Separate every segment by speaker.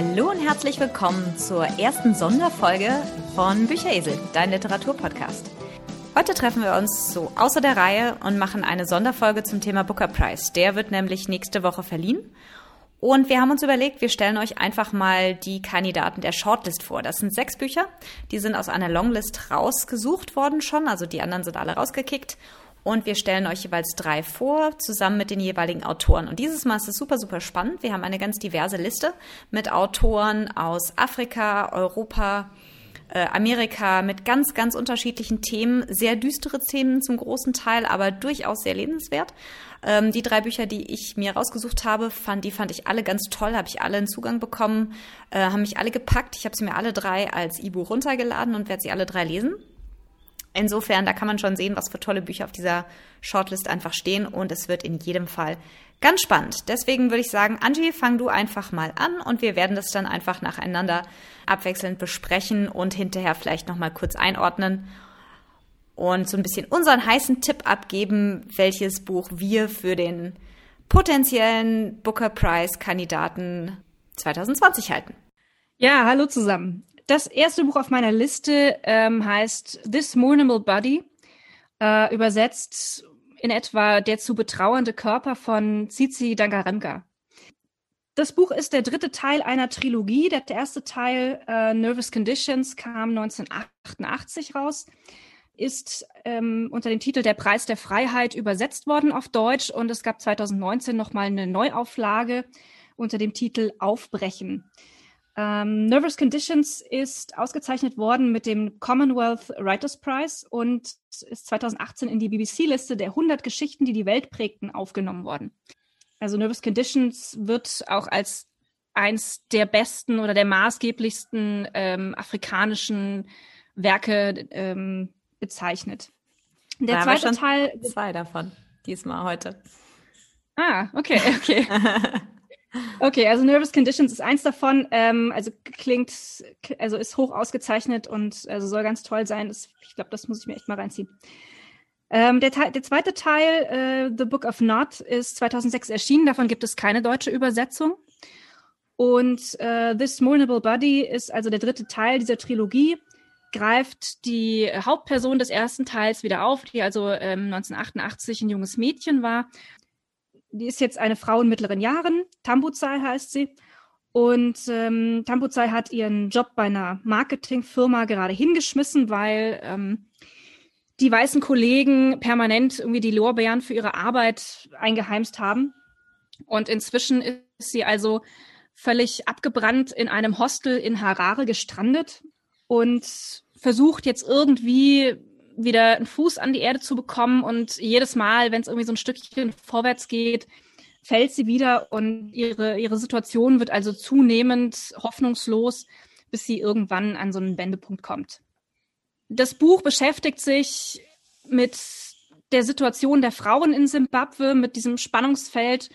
Speaker 1: Hallo und herzlich willkommen zur ersten Sonderfolge von Bücheresel, dein Literaturpodcast. Heute treffen wir uns so außer der Reihe und machen eine Sonderfolge zum Thema Booker Prize. Der wird nämlich nächste Woche verliehen. Und wir haben uns überlegt, wir stellen euch einfach mal die Kandidaten der Shortlist vor. Das sind sechs Bücher. Die sind aus einer Longlist rausgesucht worden schon. Also die anderen sind alle rausgekickt. Und wir stellen euch jeweils drei vor, zusammen mit den jeweiligen Autoren. Und dieses Mal ist es super, super spannend. Wir haben eine ganz diverse Liste mit Autoren aus Afrika, Europa, äh, Amerika mit ganz, ganz unterschiedlichen Themen, sehr düstere Themen zum großen Teil, aber durchaus sehr lebenswert. Ähm, die drei Bücher, die ich mir rausgesucht habe, fand, die fand ich alle ganz toll, habe ich alle einen Zugang bekommen, äh, haben mich alle gepackt. Ich habe sie mir alle drei als E-Buch runtergeladen und werde sie alle drei lesen. Insofern, da kann man schon sehen, was für tolle Bücher auf dieser Shortlist einfach stehen und es wird in jedem Fall ganz spannend. Deswegen würde ich sagen, Angie, fang du einfach mal an und wir werden das dann einfach nacheinander abwechselnd besprechen und hinterher vielleicht noch mal kurz einordnen und so ein bisschen unseren heißen Tipp abgeben, welches Buch wir für den potenziellen Booker Prize Kandidaten 2020 halten.
Speaker 2: Ja, hallo zusammen. Das erste Buch auf meiner Liste ähm, heißt This Mournable Body, äh, übersetzt in etwa Der zu betrauernde Körper von Tsitsi Dangaremka. Das Buch ist der dritte Teil einer Trilogie. Der erste Teil, äh, Nervous Conditions, kam 1988 raus, ist ähm, unter dem Titel Der Preis der Freiheit übersetzt worden auf Deutsch und es gab 2019 nochmal eine Neuauflage unter dem Titel Aufbrechen. Ähm, Nervous Conditions ist ausgezeichnet worden mit dem Commonwealth Writers Prize und ist 2018 in die BBC-Liste der 100 Geschichten, die die Welt prägten, aufgenommen worden. Also Nervous Conditions wird auch als eins der besten oder der maßgeblichsten ähm, afrikanischen Werke ähm, bezeichnet.
Speaker 1: Der da zweite Teil. Zwei davon diesmal heute.
Speaker 2: Ah, okay, okay. Okay, also Nervous Conditions ist eins davon. Ähm, also klingt, also ist hoch ausgezeichnet und also soll ganz toll sein. Das, ich glaube, das muss ich mir echt mal reinziehen. Ähm, der, der, zweite Teil, äh, The Book of Not, ist 2006 erschienen. Davon gibt es keine deutsche Übersetzung. Und äh, This Mournable Body ist also der dritte Teil dieser Trilogie, greift die Hauptperson des ersten Teils wieder auf, die also ähm, 1988 ein junges Mädchen war die ist jetzt eine Frau in mittleren Jahren, Tambuzai heißt sie. Und ähm, Tambuzai hat ihren Job bei einer Marketingfirma gerade hingeschmissen, weil ähm, die weißen Kollegen permanent irgendwie die Lorbeeren für ihre Arbeit eingeheimst haben. Und inzwischen ist sie also völlig abgebrannt in einem Hostel in Harare gestrandet und versucht jetzt irgendwie wieder einen Fuß an die Erde zu bekommen und jedes Mal, wenn es irgendwie so ein Stückchen vorwärts geht, fällt sie wieder und ihre, ihre Situation wird also zunehmend hoffnungslos, bis sie irgendwann an so einen Wendepunkt kommt. Das Buch beschäftigt sich mit der Situation der Frauen in Simbabwe, mit diesem Spannungsfeld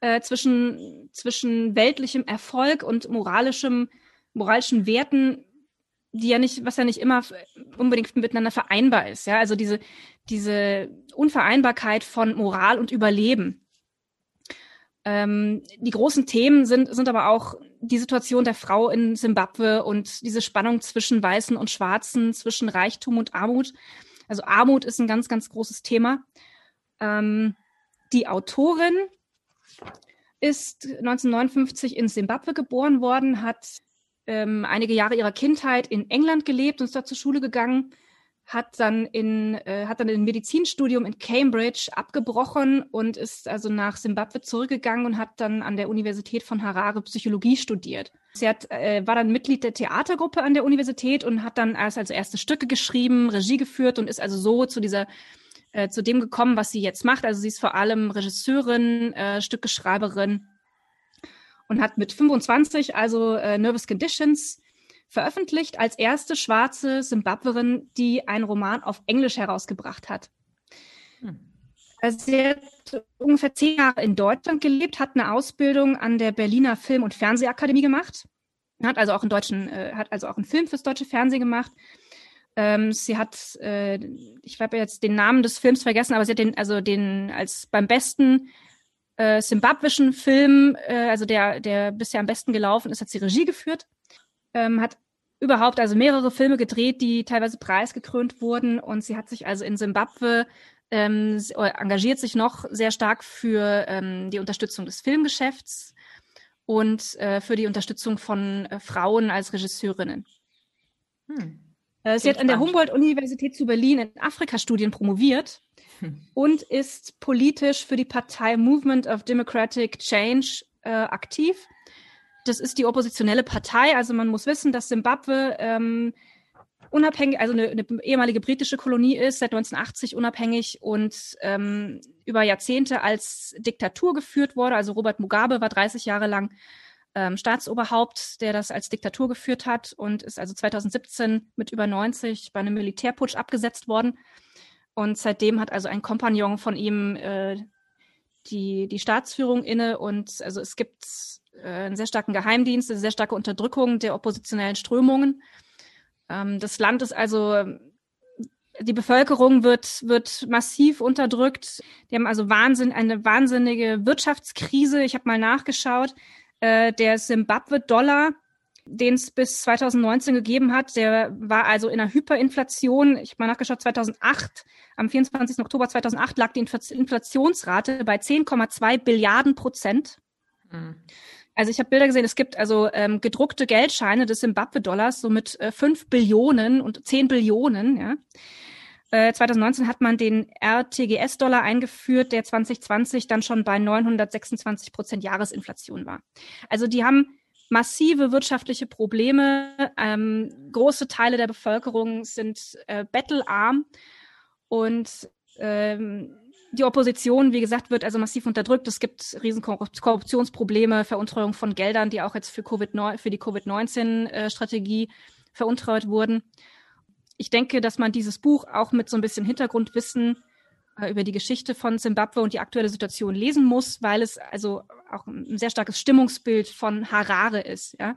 Speaker 2: äh, zwischen, zwischen weltlichem Erfolg und moralischem, moralischen Werten, die ja nicht, was ja nicht immer unbedingt miteinander vereinbar ist. Ja, also diese, diese Unvereinbarkeit von Moral und Überleben. Ähm, die großen Themen sind, sind aber auch die Situation der Frau in Simbabwe und diese Spannung zwischen Weißen und Schwarzen, zwischen Reichtum und Armut. Also Armut ist ein ganz, ganz großes Thema. Ähm, die Autorin ist 1959 in Simbabwe geboren worden, hat ähm, einige Jahre ihrer Kindheit in England gelebt und ist dort zur Schule gegangen, hat dann in äh, hat dann ein Medizinstudium in Cambridge abgebrochen und ist also nach Simbabwe zurückgegangen und hat dann an der Universität von Harare Psychologie studiert. Sie hat, äh, war dann Mitglied der Theatergruppe an der Universität und hat dann als, also erste Stücke geschrieben, Regie geführt und ist also so zu dieser äh, zu dem gekommen, was sie jetzt macht. Also sie ist vor allem Regisseurin, äh, Stückeschreiberin und hat mit 25 also äh, Nervous Conditions veröffentlicht als erste schwarze Simbabwerin, die einen Roman auf Englisch herausgebracht hat. Hm. Also sie hat ungefähr zehn Jahre in Deutschland gelebt, hat eine Ausbildung an der Berliner Film- und Fernsehakademie gemacht, hat also auch einen deutschen, äh, hat also auch einen Film fürs deutsche Fernsehen gemacht. Ähm, sie hat, äh, ich habe jetzt den Namen des Films vergessen, aber sie hat den, also den als beim besten äh, simbabwischen Film, äh, also der, der bisher am besten gelaufen ist, hat sie Regie geführt, ähm, hat überhaupt also mehrere Filme gedreht, die teilweise preisgekrönt wurden und sie hat sich also in Simbabwe ähm, engagiert sich noch sehr stark für ähm, die Unterstützung des Filmgeschäfts und äh, für die Unterstützung von äh, Frauen als Regisseurinnen. Hm. Äh, sie hat an der Humboldt-Universität zu Berlin in Afrika-Studien promoviert hm. Und ist politisch für die Partei Movement of Democratic Change äh, aktiv. Das ist die oppositionelle Partei. Also man muss wissen, dass Simbabwe ähm, unabhängig, also eine, eine, ehemalige britische Kolonie ist, seit 1980 unabhängig und ähm, über Jahrzehnte als Diktatur geführt wurde. Also Robert Mugabe war 30 Jahre lang ähm, Staatsoberhaupt, der das als Diktatur geführt hat und ist also 2017 mit über 90 bei einem Militärputsch abgesetzt worden. Und seitdem hat also ein Kompagnon von ihm äh, die, die Staatsführung inne und also es gibt äh, einen sehr starken Geheimdienst, eine sehr starke Unterdrückung der oppositionellen Strömungen. Ähm, das Land ist also die Bevölkerung wird, wird massiv unterdrückt. Die haben also Wahnsinn, eine wahnsinnige Wirtschaftskrise. Ich habe mal nachgeschaut. Äh, der Zimbabwe-Dollar, den es bis 2019 gegeben hat, der war also in einer Hyperinflation. Ich habe mal nachgeschaut, 2008, am 24. Oktober 2008 lag die Inflationsrate bei 10,2 Billiarden Prozent. Mhm. Also ich habe Bilder gesehen, es gibt also ähm, gedruckte Geldscheine des Zimbabwe-Dollars, so mit äh, 5 Billionen und 10 Billionen, ja. 2019 äh, hat man den RTGS-Dollar eingeführt, der 2020 dann schon bei 926 Prozent Jahresinflation war. Also die haben massive wirtschaftliche Probleme. Ähm, große Teile der Bevölkerung sind äh, bettelarm und ähm, die Opposition, wie gesagt, wird also massiv unterdrückt. Es gibt riesen Korruptionsprobleme, Veruntreuung von Geldern, die auch jetzt für, COVID für die Covid-19-Strategie äh, veruntreut wurden ich denke, dass man dieses Buch auch mit so ein bisschen Hintergrundwissen über die Geschichte von Zimbabwe und die aktuelle Situation lesen muss, weil es also auch ein sehr starkes Stimmungsbild von Harare ist. Ja.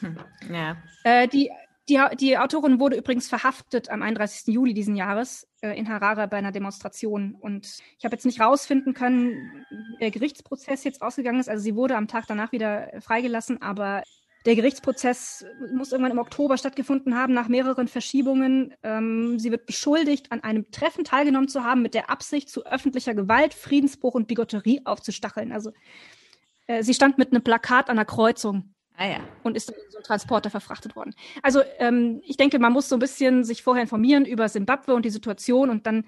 Speaker 2: Hm, ja. Äh, die, die, die Autorin wurde übrigens verhaftet am 31. Juli diesen Jahres äh, in Harare bei einer Demonstration. Und ich habe jetzt nicht rausfinden können, wie der Gerichtsprozess jetzt ausgegangen ist. Also sie wurde am Tag danach wieder freigelassen, aber der Gerichtsprozess muss irgendwann im Oktober stattgefunden haben, nach mehreren Verschiebungen. Ähm, sie wird beschuldigt, an einem Treffen teilgenommen zu haben, mit der Absicht, zu öffentlicher Gewalt, Friedensbruch und Bigotterie aufzustacheln. Also äh, sie stand mit einem Plakat an der Kreuzung ah, ja. und ist in so einen Transporter verfrachtet worden. Also ähm, ich denke, man muss so ein bisschen sich vorher informieren über Simbabwe und die Situation und dann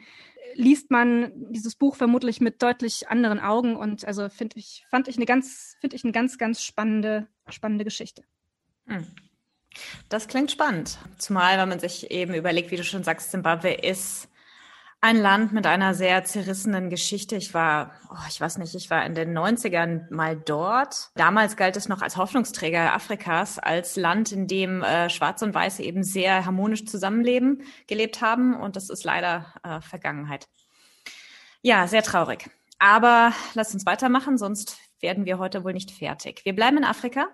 Speaker 2: liest man dieses Buch vermutlich mit deutlich anderen Augen und also finde ich, fand ich eine ganz, finde ich eine ganz, ganz spannende, spannende Geschichte. Hm.
Speaker 1: Das klingt spannend. Zumal, wenn man sich eben überlegt, wie du schon sagst, Zimbabwe ist ein Land mit einer sehr zerrissenen Geschichte. Ich war, oh, ich weiß nicht, ich war in den 90ern mal dort. Damals galt es noch als Hoffnungsträger Afrikas, als Land, in dem äh, Schwarze und Weiße eben sehr harmonisch zusammenleben, gelebt haben. Und das ist leider äh, Vergangenheit. Ja, sehr traurig. Aber lass uns weitermachen, sonst werden wir heute wohl nicht fertig. Wir bleiben in Afrika.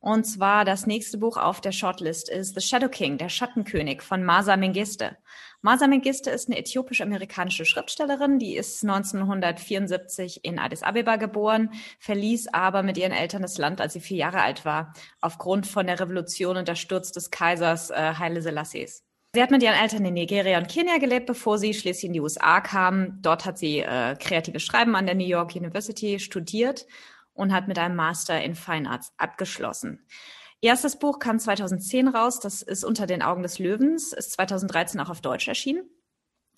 Speaker 1: Und zwar das nächste Buch auf der Shortlist ist The Shadow King, der Schattenkönig von Masa Mengiste. Masa Mengiste ist eine äthiopisch-amerikanische Schriftstellerin, die ist 1974 in Addis Abeba geboren, verließ aber mit ihren Eltern das Land, als sie vier Jahre alt war, aufgrund von der Revolution und der Sturz des Kaisers äh, Haile Selassies. Sie hat mit ihren Eltern in Nigeria und Kenia gelebt, bevor sie schließlich in die USA kam. Dort hat sie äh, kreatives Schreiben an der New York University studiert und hat mit einem Master in Fine Arts abgeschlossen. Erstes Buch kam 2010 raus, das ist Unter den Augen des Löwens, ist 2013 auch auf Deutsch erschienen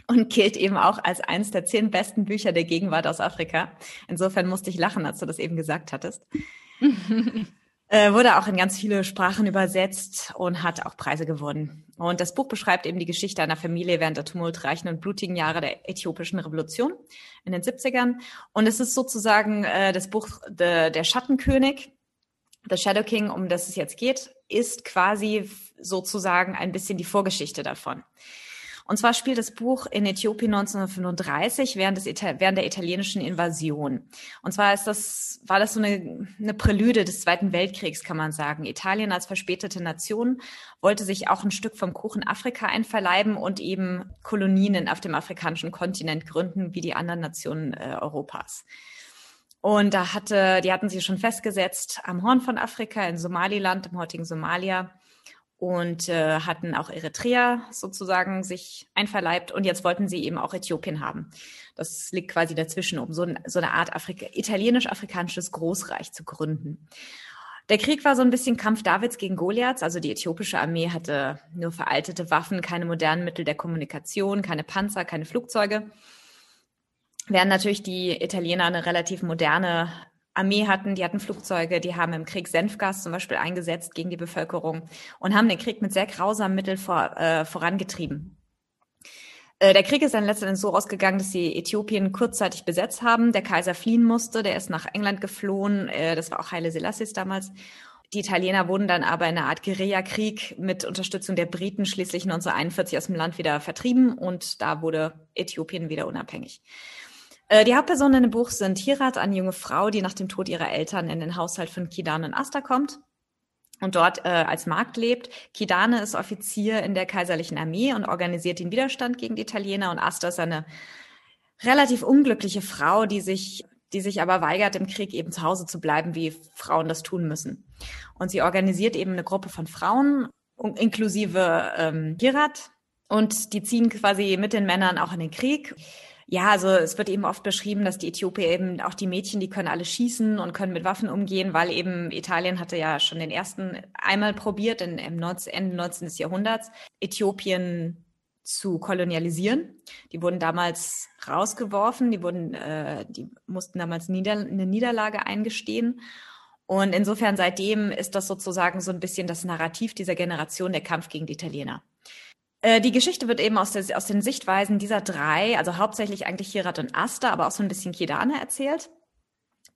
Speaker 1: und gilt eben auch als eines der zehn besten Bücher der Gegenwart aus Afrika. Insofern musste ich lachen, als du das eben gesagt hattest. äh, wurde auch in ganz viele Sprachen übersetzt und hat auch Preise gewonnen. Und das Buch beschreibt eben die Geschichte einer Familie während der tumultreichen und blutigen Jahre der äthiopischen Revolution in den 70ern. Und es ist sozusagen äh, das Buch de, Der Schattenkönig The Shadow King, um das es jetzt geht, ist quasi sozusagen ein bisschen die Vorgeschichte davon. Und zwar spielt das Buch in Äthiopien 1935 während, des während der italienischen Invasion. Und zwar ist das, war das so eine, eine Prälude des Zweiten Weltkriegs, kann man sagen. Italien als verspätete Nation wollte sich auch ein Stück vom Kuchen Afrika einverleiben und eben Kolonien auf dem afrikanischen Kontinent gründen, wie die anderen Nationen äh, Europas. Und da hatte, die hatten sich schon festgesetzt am Horn von Afrika in Somaliland, im heutigen Somalia und äh, hatten auch Eritrea sozusagen sich einverleibt und jetzt wollten sie eben auch Äthiopien haben. Das liegt quasi dazwischen, um so, ein, so eine Art Afrika, italienisch-afrikanisches Großreich zu gründen. Der Krieg war so ein bisschen Kampf Davids gegen Goliaths. Also die äthiopische Armee hatte nur veraltete Waffen, keine modernen Mittel der Kommunikation, keine Panzer, keine Flugzeuge. Während natürlich die Italiener eine relativ moderne Armee hatten, die hatten Flugzeuge, die haben im Krieg Senfgas zum Beispiel eingesetzt gegen die Bevölkerung und haben den Krieg mit sehr grausamen Mitteln vor, äh, vorangetrieben. Äh, der Krieg ist dann letztendlich so ausgegangen, dass sie Äthiopien kurzzeitig besetzt haben. Der Kaiser fliehen musste, der ist nach England geflohen. Äh, das war auch Haile Selassie damals. Die Italiener wurden dann aber in einer Art Guerillakrieg mit Unterstützung der Briten schließlich 1941 aus dem Land wieder vertrieben und da wurde Äthiopien wieder unabhängig. Äh, die Hauptpersonen dem Buch sind Hirat, eine junge Frau, die nach dem Tod ihrer Eltern in den Haushalt von Kidan und Asta kommt und dort äh, als Magd lebt. Kidane ist Offizier in der kaiserlichen Armee und organisiert den Widerstand gegen die Italiener und Asta ist eine relativ unglückliche Frau, die sich die sich aber weigert, im Krieg eben zu Hause zu bleiben, wie Frauen das tun müssen. Und sie organisiert eben eine Gruppe von Frauen, inklusive ähm, Hirat, und die ziehen quasi mit den Männern auch in den Krieg. Ja, also es wird eben oft beschrieben, dass die Äthiopier eben auch die Mädchen, die können alle schießen und können mit Waffen umgehen, weil eben Italien hatte ja schon den ersten einmal probiert, in, im 19, Ende 19. Jahrhunderts, Äthiopien zu kolonialisieren. Die wurden damals rausgeworfen, die wurden, äh, die mussten damals Nieder eine Niederlage eingestehen. Und insofern seitdem ist das sozusagen so ein bisschen das Narrativ dieser Generation, der Kampf gegen die Italiener. Äh, die Geschichte wird eben aus, der, aus den Sichtweisen dieser drei, also hauptsächlich eigentlich Hirat und Asta, aber auch so ein bisschen Kidane erzählt.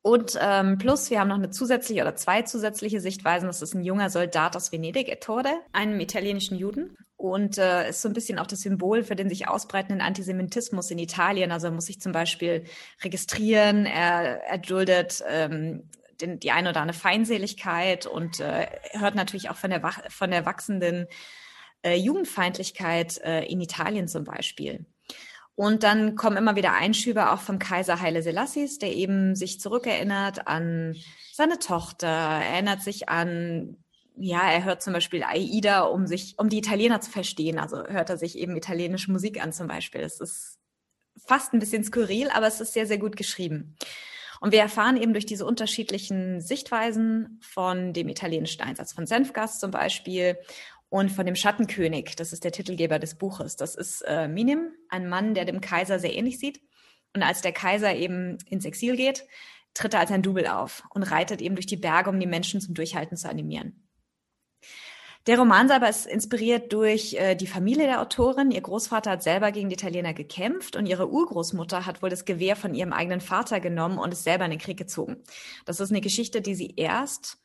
Speaker 1: Und ähm, plus, wir haben noch eine zusätzliche oder zwei zusätzliche Sichtweisen. Das ist ein junger Soldat aus Venedig, Ettore, einem italienischen Juden. Und äh, ist so ein bisschen auch das Symbol für den sich ausbreitenden Antisemitismus in Italien. Also er muss sich zum Beispiel registrieren, er, er duldet ähm, den, die eine oder andere Feindseligkeit und äh, hört natürlich auch von der, von der wachsenden äh, Jugendfeindlichkeit äh, in Italien zum Beispiel. Und dann kommen immer wieder Einschübe auch vom Kaiser Haile Selassies, der eben sich zurückerinnert an seine Tochter, erinnert sich an, ja, er hört zum Beispiel Aida, um sich, um die Italiener zu verstehen. Also hört er sich eben italienische Musik an zum Beispiel. Es ist fast ein bisschen skurril, aber es ist sehr, sehr gut geschrieben. Und wir erfahren eben durch diese unterschiedlichen Sichtweisen von dem italienischen Einsatz von Senfgas zum Beispiel und von dem Schattenkönig. Das ist der Titelgeber des Buches. Das ist äh, Minim, ein Mann, der dem Kaiser sehr ähnlich sieht. Und als der Kaiser eben ins Exil geht, tritt er als ein Double auf und reitet eben durch die Berge, um die Menschen zum Durchhalten zu animieren. Der Roman selber ist inspiriert durch äh, die Familie der Autorin. Ihr Großvater hat selber gegen die Italiener gekämpft und ihre Urgroßmutter hat wohl das Gewehr von ihrem eigenen Vater genommen und ist selber in den Krieg gezogen. Das ist eine Geschichte, die sie erst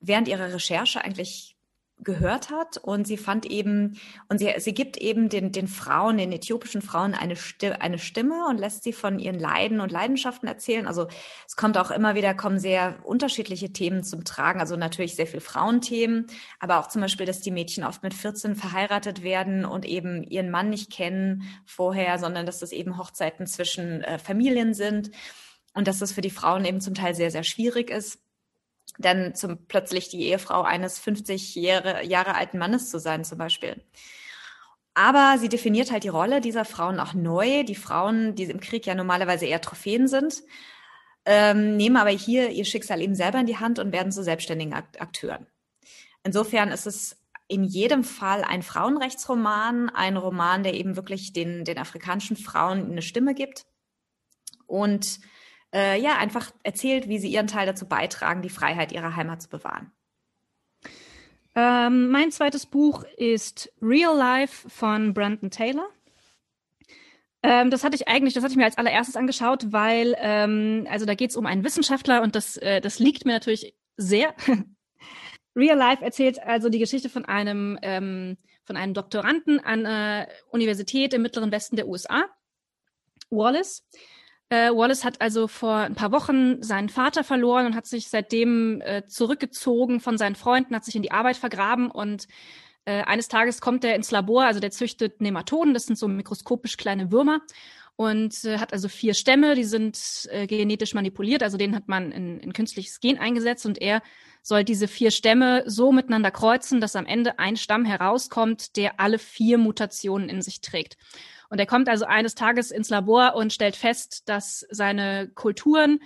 Speaker 1: während ihrer Recherche eigentlich gehört hat und sie fand eben und sie, sie gibt eben den, den Frauen, den äthiopischen Frauen eine, Stimme, eine Stimme und lässt sie von ihren Leiden und Leidenschaften erzählen. Also es kommt auch immer wieder, kommen sehr unterschiedliche Themen zum Tragen. Also natürlich sehr viel Frauenthemen, aber auch zum Beispiel, dass die Mädchen oft mit 14 verheiratet werden und eben ihren Mann nicht kennen vorher, sondern dass das eben Hochzeiten zwischen äh, Familien sind und dass das für die Frauen eben zum Teil sehr, sehr schwierig ist dann zum plötzlich die Ehefrau eines 50 Jahre, Jahre alten Mannes zu sein, zum Beispiel. Aber sie definiert halt die Rolle dieser Frauen auch neu. Die Frauen, die im Krieg ja normalerweise eher Trophäen sind, ähm, nehmen aber hier ihr Schicksal eben selber in die Hand und werden zu selbstständigen Akteuren. Insofern ist es in jedem Fall ein Frauenrechtsroman, ein Roman, der eben wirklich den, den afrikanischen Frauen eine Stimme gibt und äh, ja, einfach erzählt, wie sie ihren Teil dazu beitragen, die Freiheit ihrer Heimat zu bewahren.
Speaker 2: Ähm, mein zweites Buch ist Real Life von Brandon Taylor. Ähm, das hatte ich eigentlich, das hatte ich mir als allererstes angeschaut, weil, ähm, also da geht es um einen Wissenschaftler und das, äh, das liegt mir natürlich sehr. Real Life erzählt also die Geschichte von einem, ähm, von einem Doktoranden an der Universität im Mittleren Westen der USA, Wallace. Äh, Wallace hat also vor ein paar Wochen seinen Vater verloren und hat sich seitdem äh, zurückgezogen von seinen Freunden, hat sich in die Arbeit vergraben und äh, eines Tages kommt er ins Labor, also der züchtet Nematoden, das sind so mikroskopisch kleine Würmer. und äh, hat also vier Stämme, die sind äh, genetisch manipuliert, also denen hat man ein, ein künstliches Gen eingesetzt und er soll diese vier Stämme so miteinander kreuzen, dass am Ende ein Stamm herauskommt, der alle vier Mutationen in sich trägt. Und er kommt also eines Tages ins Labor und stellt fest, dass seine Kulturen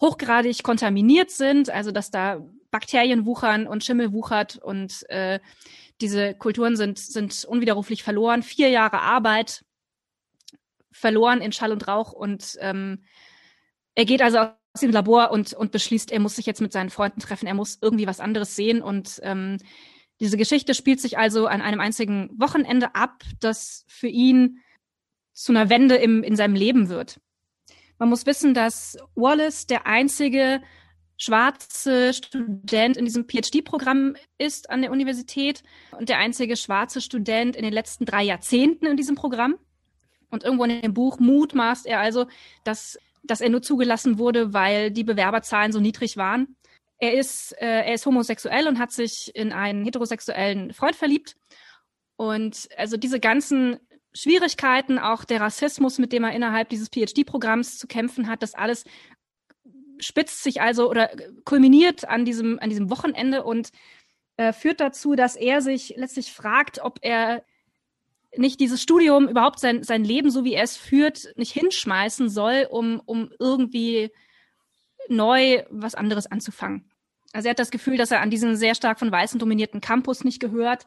Speaker 2: hochgradig kontaminiert sind, also dass da Bakterien wuchern und Schimmel wuchert und äh, diese Kulturen sind, sind unwiderruflich verloren. Vier Jahre Arbeit verloren in Schall und Rauch und ähm, er geht also aus dem Labor und, und beschließt, er muss sich jetzt mit seinen Freunden treffen, er muss irgendwie was anderes sehen und ähm, diese Geschichte spielt sich also an einem einzigen Wochenende ab, das für ihn zu einer Wende im, in seinem Leben wird. Man muss wissen, dass Wallace der einzige schwarze Student in diesem PhD-Programm ist an der Universität und der einzige schwarze Student in den letzten drei Jahrzehnten in diesem Programm. Und irgendwo in dem Buch mutmaßt er also, dass, dass er nur zugelassen wurde, weil die Bewerberzahlen so niedrig waren. Er ist, äh, er ist homosexuell und hat sich in einen heterosexuellen Freund verliebt. Und also diese ganzen Schwierigkeiten, auch der Rassismus, mit dem er innerhalb dieses PhD-Programms zu kämpfen hat, das alles spitzt sich also oder kulminiert an diesem, an diesem Wochenende und äh, führt dazu, dass er sich letztlich fragt, ob er nicht dieses Studium, überhaupt sein, sein Leben, so wie er es führt, nicht hinschmeißen soll, um, um irgendwie neu was anderes anzufangen. Also er hat das Gefühl, dass er an diesen sehr stark von Weißen dominierten Campus nicht gehört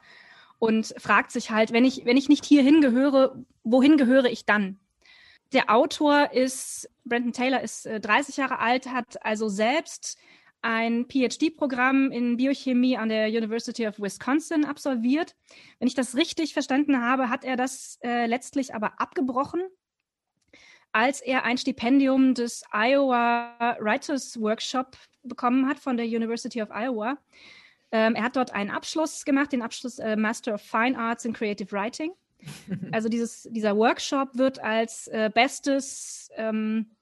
Speaker 2: und fragt sich halt, wenn ich, wenn ich nicht hierhin gehöre, wohin gehöre ich dann? Der Autor ist, Brandon Taylor ist äh, 30 Jahre alt, hat also selbst ein PhD-Programm in Biochemie an der University of Wisconsin absolviert. Wenn ich das richtig verstanden habe, hat er das äh, letztlich aber abgebrochen, als er ein Stipendium des Iowa Writers Workshop bekommen hat von der University of Iowa. Ähm, er hat dort einen Abschluss gemacht, den Abschluss äh, Master of Fine Arts in Creative Writing. Also dieses, dieser Workshop wird als äh, bestes ähm,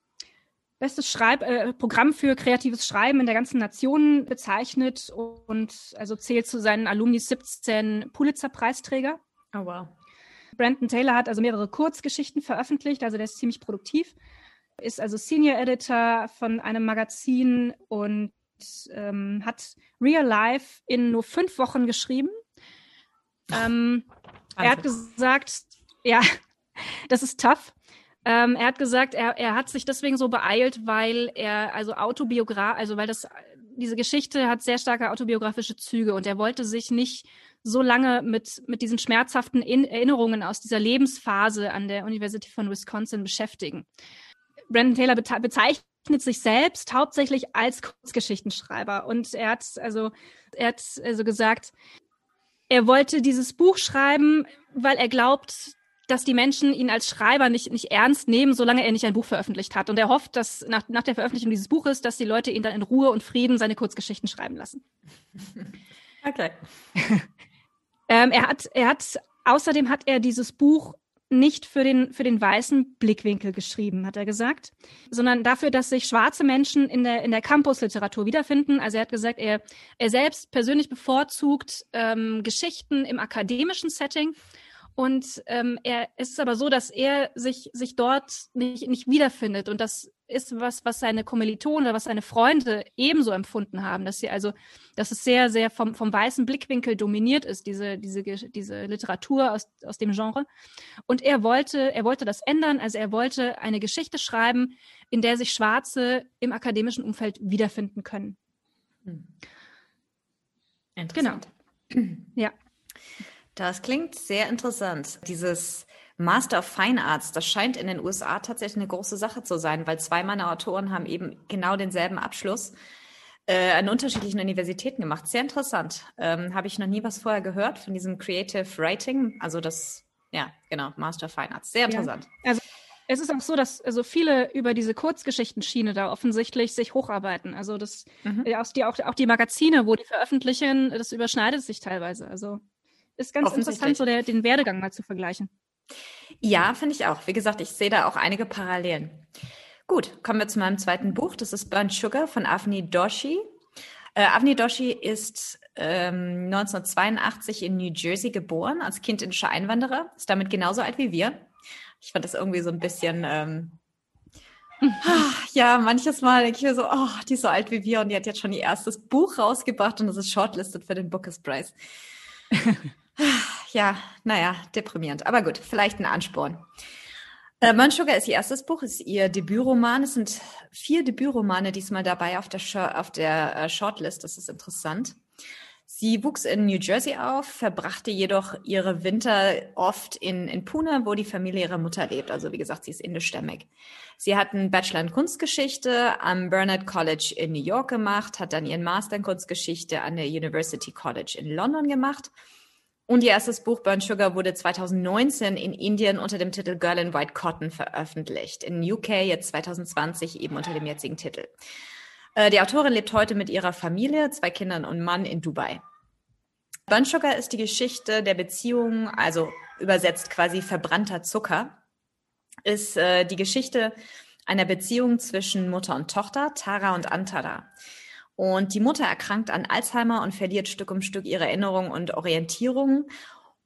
Speaker 2: bestes Schreib äh, Programm für kreatives Schreiben in der ganzen Nation bezeichnet und also zählt zu seinen Alumni 17 Pulitzer-Preisträger.
Speaker 1: Oh wow.
Speaker 2: Brandon Taylor hat also mehrere Kurzgeschichten veröffentlicht, also der ist ziemlich produktiv, ist also Senior Editor von einem Magazin und ähm, hat Real Life in nur fünf Wochen geschrieben. Ähm, er hat gesagt, ja, das ist tough. Ähm, er hat gesagt, er, er hat sich deswegen so beeilt, weil er also Autobiograf, also weil das diese Geschichte hat sehr starke autobiografische Züge und er wollte sich nicht so lange mit, mit diesen schmerzhaften In Erinnerungen aus dieser Lebensphase an der University von Wisconsin beschäftigen. Brandon Taylor be bezeichnet sich selbst hauptsächlich als Kurzgeschichtenschreiber und er hat also er hat also gesagt, er wollte dieses Buch schreiben, weil er glaubt, dass die Menschen ihn als Schreiber nicht, nicht ernst nehmen, solange er nicht ein Buch veröffentlicht hat. Und er hofft, dass nach, nach der Veröffentlichung dieses Buches, dass die Leute ihn dann in Ruhe und Frieden seine Kurzgeschichten schreiben lassen.
Speaker 1: Okay.
Speaker 2: ähm, er hat, er hat, außerdem hat er dieses Buch nicht für den, für den weißen Blickwinkel geschrieben, hat er gesagt, sondern dafür, dass sich schwarze Menschen in der, in der Campusliteratur wiederfinden. Also er hat gesagt, er, er selbst persönlich bevorzugt ähm, Geschichten im akademischen Setting und ähm, er, es ist aber so, dass er sich, sich dort nicht, nicht wiederfindet. Und das ist was, was seine Kommilitonen oder was seine Freunde ebenso empfunden haben, dass sie also, dass es sehr, sehr vom, vom weißen Blickwinkel dominiert ist, diese, diese, diese Literatur aus, aus dem Genre. Und er wollte, er wollte das ändern. Also er wollte eine Geschichte schreiben, in der sich Schwarze im akademischen Umfeld wiederfinden können. Hm.
Speaker 1: Interessant.
Speaker 2: Genau. Ja.
Speaker 1: Das klingt sehr interessant. Dieses Master of Fine Arts, das scheint in den USA tatsächlich eine große Sache zu sein, weil zwei meiner Autoren haben eben genau denselben Abschluss äh, an unterschiedlichen Universitäten gemacht. Sehr interessant. Ähm, Habe ich noch nie was vorher gehört von diesem Creative Writing. Also das, ja, genau, Master of Fine Arts. Sehr interessant.
Speaker 2: Ja. Also es ist auch so, dass also viele über diese Kurzgeschichtenschiene da offensichtlich sich hocharbeiten. Also das, mhm. auch, die, auch, auch die Magazine, wo die veröffentlichen, das überschneidet sich teilweise. Also ist ganz interessant, so der, den Werdegang mal zu vergleichen.
Speaker 1: Ja, finde ich auch. Wie gesagt, ich sehe da auch einige Parallelen. Gut, kommen wir zu meinem zweiten Buch. Das ist Burnt Sugar von Avni Doshi. Äh, Avni Doshi ist ähm, 1982 in New Jersey geboren, als Kind indischer Einwanderer, ist damit genauso alt wie wir. Ich fand das irgendwie so ein bisschen, ähm, ja, manches Mal denke ich mir so, oh, die ist so alt wie wir und die hat jetzt schon ihr erstes Buch rausgebracht und das ist shortlisted für den Bookers Prize. ja, naja, deprimierend. Aber gut, vielleicht ein Ansporn. Äh, Sugar ist ihr erstes Buch, ist ihr Debütroman. Es sind vier Debütromane diesmal dabei auf der, auf der äh, Shortlist. Das ist interessant. Sie wuchs in New Jersey auf, verbrachte jedoch ihre Winter oft in, in Pune, wo die Familie ihrer Mutter lebt. Also wie gesagt, sie ist indischstämmig. Sie hat einen Bachelor in Kunstgeschichte am Burnett College in New York gemacht, hat dann ihren Master in Kunstgeschichte an der University College in London gemacht. Und ihr erstes Buch Burn Sugar wurde 2019 in Indien unter dem Titel Girl in White Cotton veröffentlicht. In UK jetzt 2020 eben unter dem jetzigen Titel. Äh, die Autorin lebt heute mit ihrer Familie, zwei Kindern und Mann in Dubai. Burn Sugar ist die Geschichte der Beziehung, also übersetzt quasi verbrannter Zucker, ist äh, die Geschichte einer Beziehung zwischen Mutter und Tochter, Tara und Antara. Und die Mutter erkrankt an Alzheimer und verliert Stück um Stück ihre Erinnerung und Orientierung.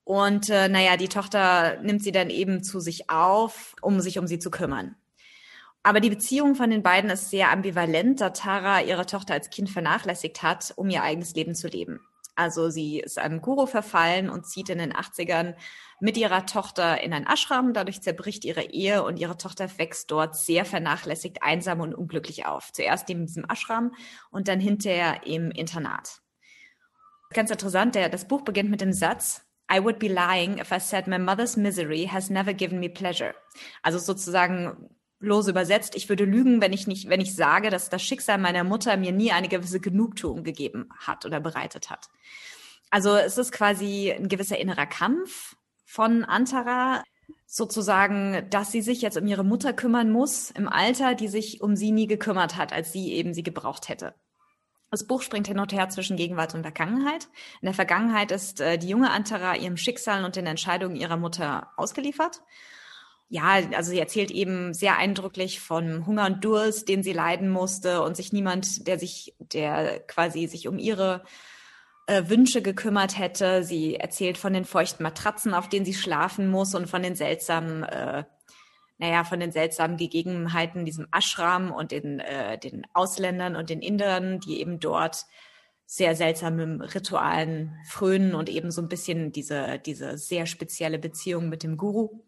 Speaker 1: Und äh, naja, die Tochter nimmt sie dann eben zu sich auf, um sich um sie zu kümmern. Aber die Beziehung von den beiden ist sehr ambivalent, da Tara ihre Tochter als Kind vernachlässigt hat, um ihr eigenes Leben zu leben. Also sie ist einem Guru verfallen und zieht in den 80ern mit ihrer Tochter in ein Ashram. Dadurch zerbricht ihre Ehe und ihre Tochter wächst dort sehr vernachlässigt, einsam und unglücklich auf. Zuerst in diesem Ashram und dann hinterher im Internat. Ganz interessant, der, das Buch beginnt mit dem Satz, I would be lying if I said my mother's misery has never given me pleasure. Also sozusagen lose übersetzt, ich würde lügen, wenn ich nicht, wenn ich sage, dass das Schicksal meiner Mutter mir nie eine gewisse Genugtuung gegeben hat oder bereitet hat. Also es ist quasi ein gewisser innerer Kampf von Antara, sozusagen, dass sie sich jetzt um ihre Mutter kümmern muss im Alter, die sich um sie nie gekümmert hat, als sie eben sie gebraucht hätte. Das Buch springt hin und her zwischen Gegenwart und Vergangenheit. In der Vergangenheit ist äh, die junge Antara ihrem Schicksal und den Entscheidungen ihrer Mutter ausgeliefert ja, also sie erzählt eben sehr eindrücklich von Hunger und Durst, den sie leiden musste und sich niemand, der sich, der quasi sich um ihre äh, Wünsche gekümmert hätte. Sie erzählt von den feuchten Matratzen, auf denen sie schlafen muss und von den seltsamen, äh, naja, von den seltsamen Gegebenheiten diesem Ashram und den, äh, den Ausländern und den Indern, die eben dort sehr seltsamen Ritualen frönen und eben so ein bisschen diese, diese sehr spezielle Beziehung mit dem Guru.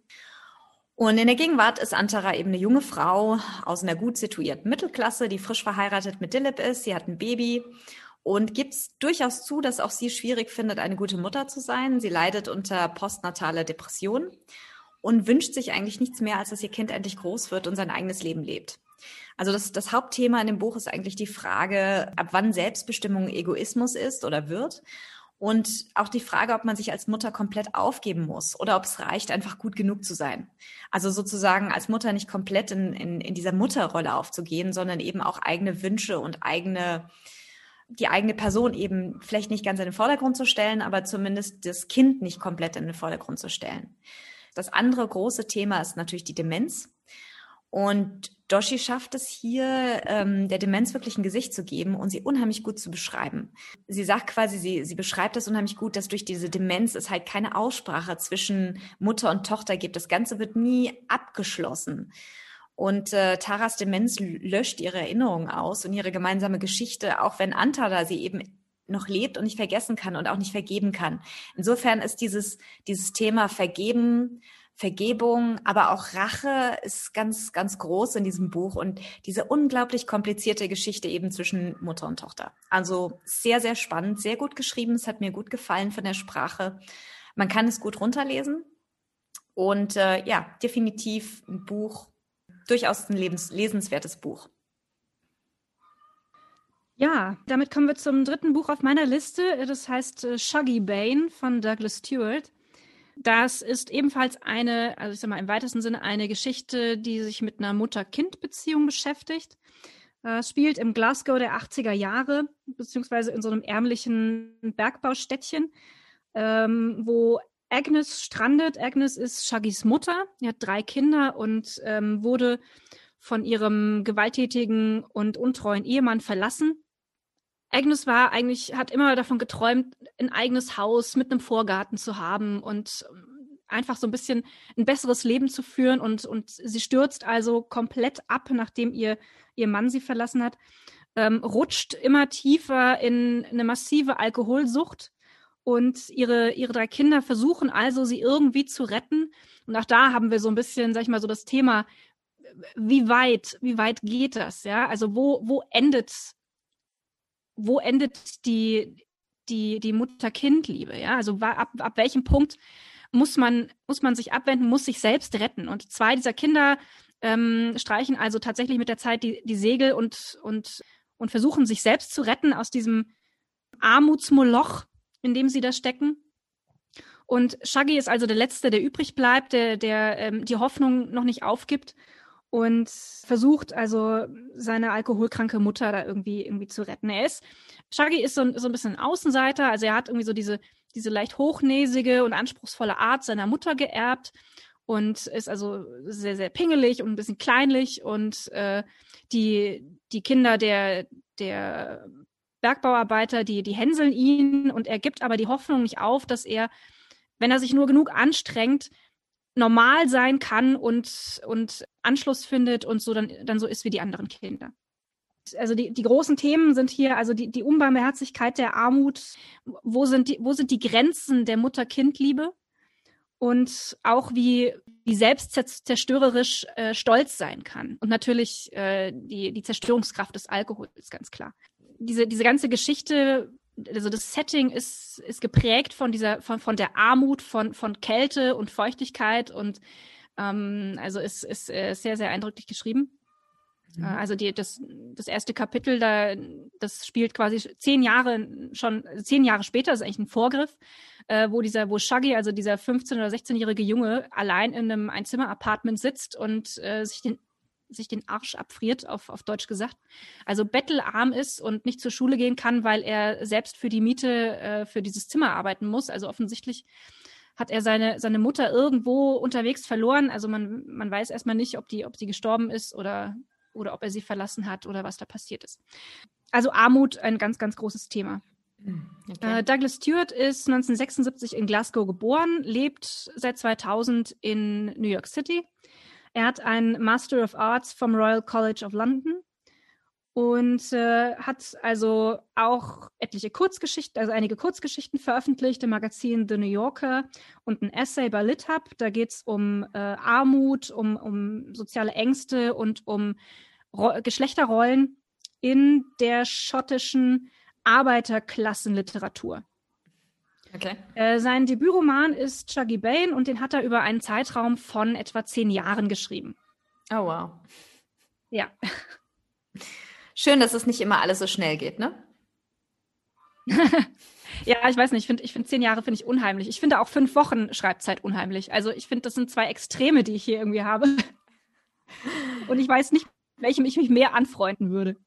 Speaker 1: Und in der Gegenwart ist Antara eben eine junge Frau aus einer gut situierten Mittelklasse, die frisch verheiratet mit Dilip ist. Sie hat ein Baby und gibt es durchaus zu, dass auch sie schwierig findet, eine gute Mutter zu sein. Sie leidet unter postnataler Depression und wünscht sich eigentlich nichts mehr, als dass ihr Kind endlich groß wird und sein eigenes Leben lebt. Also das, das Hauptthema in dem Buch ist eigentlich die Frage, ab wann Selbstbestimmung Egoismus ist oder wird und auch die Frage, ob man sich als Mutter komplett aufgeben muss oder ob es reicht, einfach gut genug zu sein. Also sozusagen als Mutter nicht komplett in, in, in dieser Mutterrolle aufzugehen, sondern eben auch eigene Wünsche und eigene, die eigene Person eben vielleicht nicht ganz in den Vordergrund zu stellen, aber zumindest das Kind nicht komplett in den Vordergrund zu stellen. Das andere große Thema ist natürlich die Demenz. Und Doshi schafft es hier, ähm, der Demenz wirklich ein Gesicht zu geben und sie unheimlich gut zu beschreiben. Sie sagt quasi, sie, sie beschreibt es unheimlich gut, dass durch diese Demenz es halt keine Aussprache zwischen Mutter und Tochter gibt. Das Ganze wird nie abgeschlossen. Und äh, Taras Demenz löscht ihre Erinnerungen aus und ihre gemeinsame Geschichte, auch wenn Antada sie eben noch lebt und nicht vergessen kann und auch nicht vergeben kann. Insofern ist dieses, dieses Thema Vergeben, Vergebung, aber auch Rache ist ganz, ganz groß in diesem Buch und diese unglaublich komplizierte Geschichte eben zwischen Mutter und Tochter. Also sehr, sehr spannend, sehr gut geschrieben. Es hat mir gut gefallen von der Sprache. Man kann es gut runterlesen und äh, ja, definitiv ein Buch, durchaus ein lebens lesenswertes Buch.
Speaker 2: Ja, damit kommen wir zum dritten Buch auf meiner Liste. Das heißt äh, Shuggy Bane von Douglas Stewart. Das ist ebenfalls eine, also ich sag mal im weitesten Sinne eine Geschichte, die sich mit einer Mutter-Kind-Beziehung beschäftigt. Äh, spielt im Glasgow der 80er Jahre, beziehungsweise in so einem ärmlichen Bergbaustädtchen, ähm, wo Agnes strandet. Agnes ist Shaggys Mutter. Sie hat drei Kinder und ähm, wurde von ihrem gewalttätigen und untreuen Ehemann verlassen Agnes war eigentlich, hat immer davon geträumt, ein eigenes Haus mit einem Vorgarten zu haben und einfach so ein bisschen ein besseres Leben zu führen und, und sie stürzt also komplett ab, nachdem ihr, ihr Mann sie verlassen hat, ähm, rutscht immer tiefer in eine massive Alkoholsucht und ihre, ihre drei Kinder versuchen also, sie irgendwie zu retten. Und auch da haben wir so ein bisschen, sag ich mal, so das Thema, wie weit, wie weit geht das? Ja, also wo, wo endet, wo endet die, die, die Mutter-Kind-Liebe? Ja, also ab, ab welchem Punkt muss man, muss man sich abwenden, muss sich selbst retten? Und zwei dieser Kinder ähm, streichen also tatsächlich mit der Zeit die, die Segel und, und, und versuchen sich selbst zu retten aus diesem Armutsmoloch, in dem sie da stecken. Und Shaggy ist also der Letzte, der übrig bleibt, der, der ähm, die Hoffnung noch nicht aufgibt und versucht also seine alkoholkranke Mutter da irgendwie irgendwie zu retten. Er ist Shaggy ist so, so ein bisschen ein Außenseiter, also er hat irgendwie so diese diese leicht hochnäsige und anspruchsvolle Art seiner Mutter geerbt und ist also sehr sehr pingelig und ein bisschen kleinlich und äh, die die Kinder der der Bergbauarbeiter, die, die hänseln ihn und er gibt aber die Hoffnung nicht auf, dass er, wenn er sich nur genug anstrengt, normal sein kann und, und Anschluss findet und so dann, dann so ist wie die anderen Kinder. Also die, die großen Themen sind hier also die, die Unbarmherzigkeit der Armut, wo sind die, wo sind die Grenzen der Mutter-Kind-Liebe und auch wie, wie selbstzerstörerisch äh, Stolz sein kann. Und natürlich äh, die, die Zerstörungskraft des Alkohols, ganz klar diese, diese ganze Geschichte, also das Setting ist, ist geprägt von dieser, von, von der Armut, von, von Kälte und Feuchtigkeit und ähm, also ist, ist äh, sehr, sehr eindrücklich geschrieben. Mhm. Äh, also die, das, das erste Kapitel, da, das spielt quasi zehn Jahre schon, zehn Jahre später, ist eigentlich ein Vorgriff, äh, wo dieser, wo Shaggy, also dieser 15- oder 16-jährige Junge, allein in einem Einzimmer-Apartment sitzt und äh, sich den sich den Arsch abfriert, auf, auf Deutsch gesagt. Also bettelarm ist und nicht zur Schule gehen kann, weil er selbst für die Miete äh, für dieses Zimmer arbeiten muss. Also offensichtlich hat er seine, seine Mutter irgendwo unterwegs verloren. Also man, man weiß erstmal nicht, ob die, ob sie gestorben ist oder, oder ob er sie verlassen hat oder was da passiert ist. Also Armut ein ganz, ganz großes Thema. Hm, okay. Äh, Douglas Stewart ist 1976 in Glasgow geboren, lebt seit 2000 in New York City er hat einen Master of Arts vom Royal College of London und äh, hat also auch etliche Kurzgeschichten, also einige Kurzgeschichten veröffentlicht im Magazin The New Yorker und ein Essay bei LitHub. Da geht es um äh, Armut, um, um soziale Ängste und um Ro Geschlechterrollen in der schottischen Arbeiterklassenliteratur. Okay. Äh, sein Debütroman ist Chuggy Bane und den hat er über einen Zeitraum von etwa zehn Jahren geschrieben.
Speaker 1: Oh, wow.
Speaker 2: Ja.
Speaker 1: Schön, dass es nicht immer alles so schnell geht, ne?
Speaker 2: ja, ich weiß nicht, ich finde ich find zehn Jahre finde ich unheimlich. Ich finde auch fünf Wochen Schreibzeit unheimlich. Also ich finde, das sind zwei Extreme, die ich hier irgendwie habe. Und ich weiß nicht, welchem ich mich mehr anfreunden würde.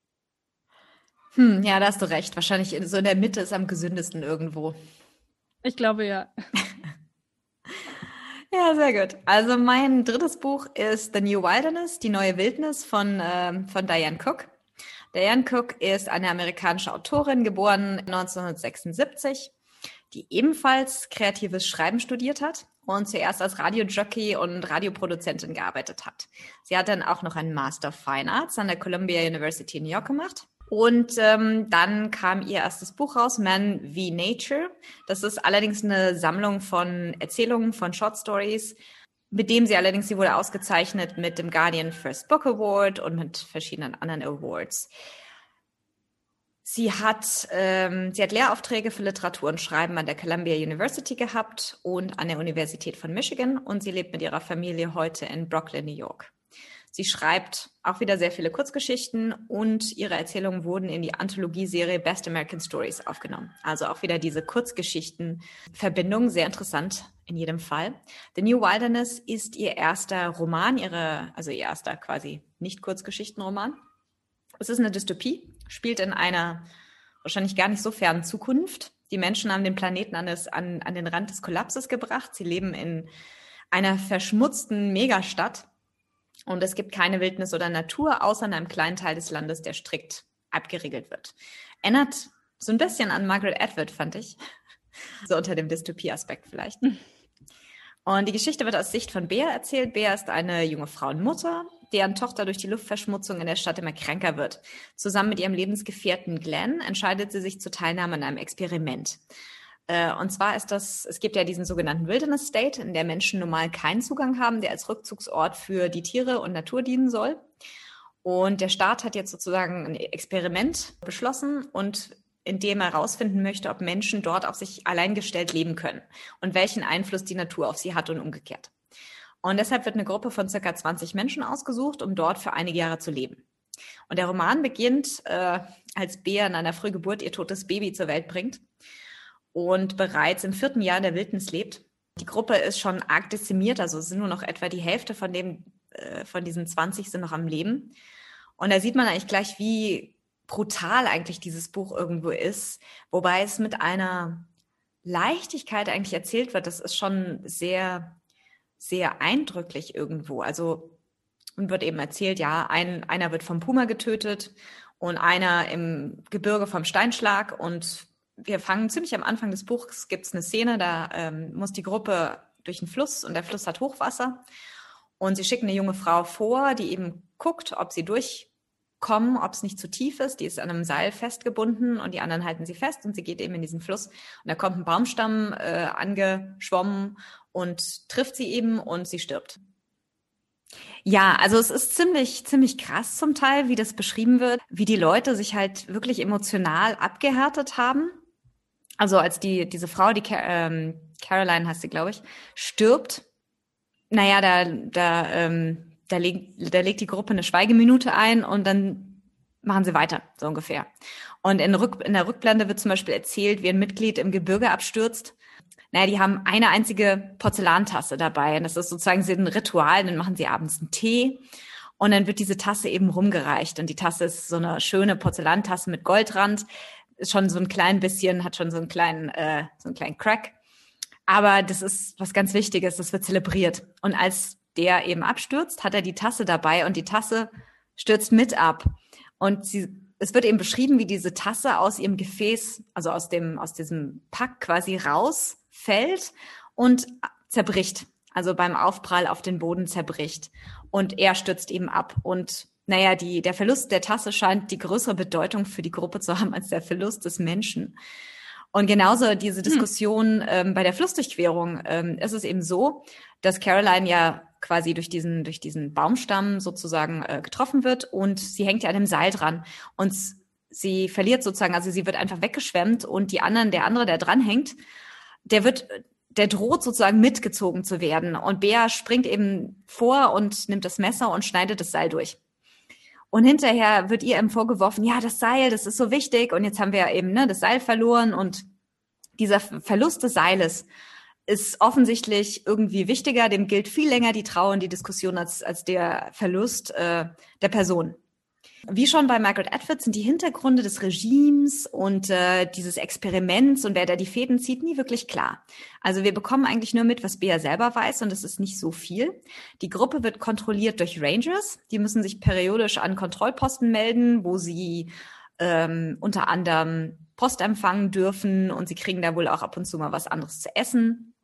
Speaker 1: Hm, ja, da hast du recht. Wahrscheinlich so in der Mitte ist am gesündesten irgendwo.
Speaker 2: Ich glaube ja.
Speaker 1: Ja, sehr gut. Also mein drittes Buch ist The New Wilderness, die neue Wildnis von, ähm, von Diane Cook. Diane Cook ist eine amerikanische Autorin, geboren 1976, die ebenfalls kreatives Schreiben studiert hat und zuerst als Radiojockey und Radioproduzentin gearbeitet hat. Sie hat dann auch noch einen Master of Fine Arts an der Columbia University in New York gemacht und ähm, dann kam ihr erstes Buch raus, Man v Nature. Das ist allerdings eine Sammlung von Erzählungen, von Short Stories, mit dem sie allerdings, sie wurde ausgezeichnet mit dem Guardian First Book Award und mit verschiedenen anderen Awards. Sie hat, ähm, sie hat Lehraufträge für Literatur und Schreiben an der Columbia University gehabt und an der Universität von Michigan und sie lebt mit ihrer Familie heute in Brooklyn, New York. Sie schreibt auch wieder sehr viele Kurzgeschichten und ihre Erzählungen wurden in die Anthologieserie Best American Stories aufgenommen. Also auch wieder diese Kurzgeschichten-Verbindung, sehr interessant in jedem Fall. The New Wilderness ist ihr erster Roman, ihre, also ihr erster quasi nicht Kurzgeschichtenroman. Es ist eine Dystopie, spielt in einer wahrscheinlich gar nicht so fernen Zukunft. Die Menschen haben den Planeten an, das, an, an den Rand des Kollapses gebracht. Sie leben in einer verschmutzten Megastadt und es gibt keine Wildnis oder Natur, außer in einem kleinen Teil des Landes, der strikt abgeriegelt wird. Erinnert so ein bisschen an Margaret Atwood, fand ich. So unter dem Dystopie-Aspekt vielleicht. Und die Geschichte wird aus Sicht von Bea erzählt. Bea ist eine junge Frau und Mutter, deren Tochter durch die Luftverschmutzung in der Stadt immer kränker wird. Zusammen mit ihrem Lebensgefährten Glenn entscheidet sie sich zur Teilnahme an einem Experiment. Äh, und zwar ist das, es gibt ja diesen sogenannten Wilderness State, in der Menschen normal keinen Zugang haben, der als Rückzugsort für die Tiere und Natur dienen soll. Und der Staat hat jetzt sozusagen ein Experiment beschlossen und indem er herausfinden möchte, ob Menschen dort auf sich alleingestellt leben können und welchen Einfluss die Natur auf sie hat und umgekehrt. Und deshalb wird eine Gruppe von circa 20 Menschen ausgesucht, um dort für einige Jahre zu leben. Und der Roman beginnt, äh, als Bea in einer Frühgeburt ihr totes Baby zur Welt bringt und bereits im vierten Jahr der Wildnis lebt. Die Gruppe ist schon arg dezimiert, also sind nur noch etwa die Hälfte von dem, äh, von diesen 20 sind noch am Leben. Und da sieht man eigentlich gleich, wie brutal eigentlich dieses Buch irgendwo ist, wobei es mit einer Leichtigkeit eigentlich erzählt wird. Das ist schon sehr, sehr eindrücklich irgendwo. Also und wird eben erzählt, ja, ein, einer wird vom Puma getötet und einer im Gebirge vom Steinschlag. Und wir fangen ziemlich am Anfang des Buchs, gibt es eine Szene, da ähm, muss die Gruppe durch einen Fluss und der Fluss hat Hochwasser. Und sie schicken eine junge Frau vor, die eben guckt, ob sie durch kommen, ob es nicht zu tief ist. Die ist an einem Seil festgebunden und die anderen halten sie fest und sie geht eben in diesen Fluss. Und da kommt ein Baumstamm äh, angeschwommen und trifft sie eben und sie stirbt. Ja, also es ist ziemlich, ziemlich krass zum Teil, wie das beschrieben wird, wie die Leute sich halt wirklich emotional abgehärtet haben. Also als die, diese Frau, die ähm, Caroline heißt sie, glaube ich, stirbt, naja, da, da ähm, da, leg, da legt die Gruppe eine Schweigeminute ein und dann machen sie weiter, so ungefähr. Und in, Rück, in der Rückblende wird zum Beispiel erzählt, wie ein Mitglied im Gebirge abstürzt. Naja, die haben eine einzige Porzellantasse dabei. Und das ist sozusagen ein Ritual. Dann machen sie abends einen Tee. Und dann wird diese Tasse eben rumgereicht. Und die Tasse ist so eine schöne Porzellantasse mit Goldrand. Ist schon so ein klein bisschen, hat schon so einen kleinen, äh, so einen kleinen Crack. Aber das ist was ganz Wichtiges. Das wird zelebriert. Und als der eben abstürzt, hat er die Tasse dabei und die Tasse stürzt mit ab. Und sie, es wird eben beschrieben, wie diese Tasse aus ihrem Gefäß, also aus dem, aus diesem Pack quasi rausfällt und zerbricht. Also beim Aufprall auf den Boden zerbricht. Und er stürzt eben ab. Und naja, die, der Verlust der Tasse scheint die größere Bedeutung für die Gruppe zu haben als der Verlust des Menschen. Und genauso diese hm. Diskussion hm. ähm, bei der Flussdurchquerung ähm, ist es eben so, dass Caroline ja quasi durch diesen, durch diesen Baumstamm sozusagen äh, getroffen wird und sie hängt ja an dem Seil dran und sie verliert sozusagen, also sie wird einfach weggeschwemmt und die anderen, der andere, der dranhängt, der wird, der droht sozusagen mitgezogen zu werden und Bea springt eben vor und nimmt das Messer und schneidet das Seil durch. Und hinterher wird ihr eben vorgeworfen, ja, das Seil, das ist so wichtig und jetzt haben wir eben ne, das Seil verloren und dieser Verlust des Seiles ist offensichtlich irgendwie wichtiger. Dem gilt viel länger die Trauer und die Diskussion als, als der Verlust äh, der Person. Wie schon bei Margaret Atwood sind die Hintergründe des Regimes und äh, dieses Experiments und wer da die Fäden zieht, nie wirklich klar. Also wir bekommen eigentlich nur mit, was Bea selber weiß und es ist nicht so viel. Die Gruppe wird kontrolliert durch Rangers. Die müssen sich periodisch an Kontrollposten melden, wo sie ähm, unter anderem Post empfangen dürfen und sie kriegen da wohl auch ab und zu mal was anderes zu essen.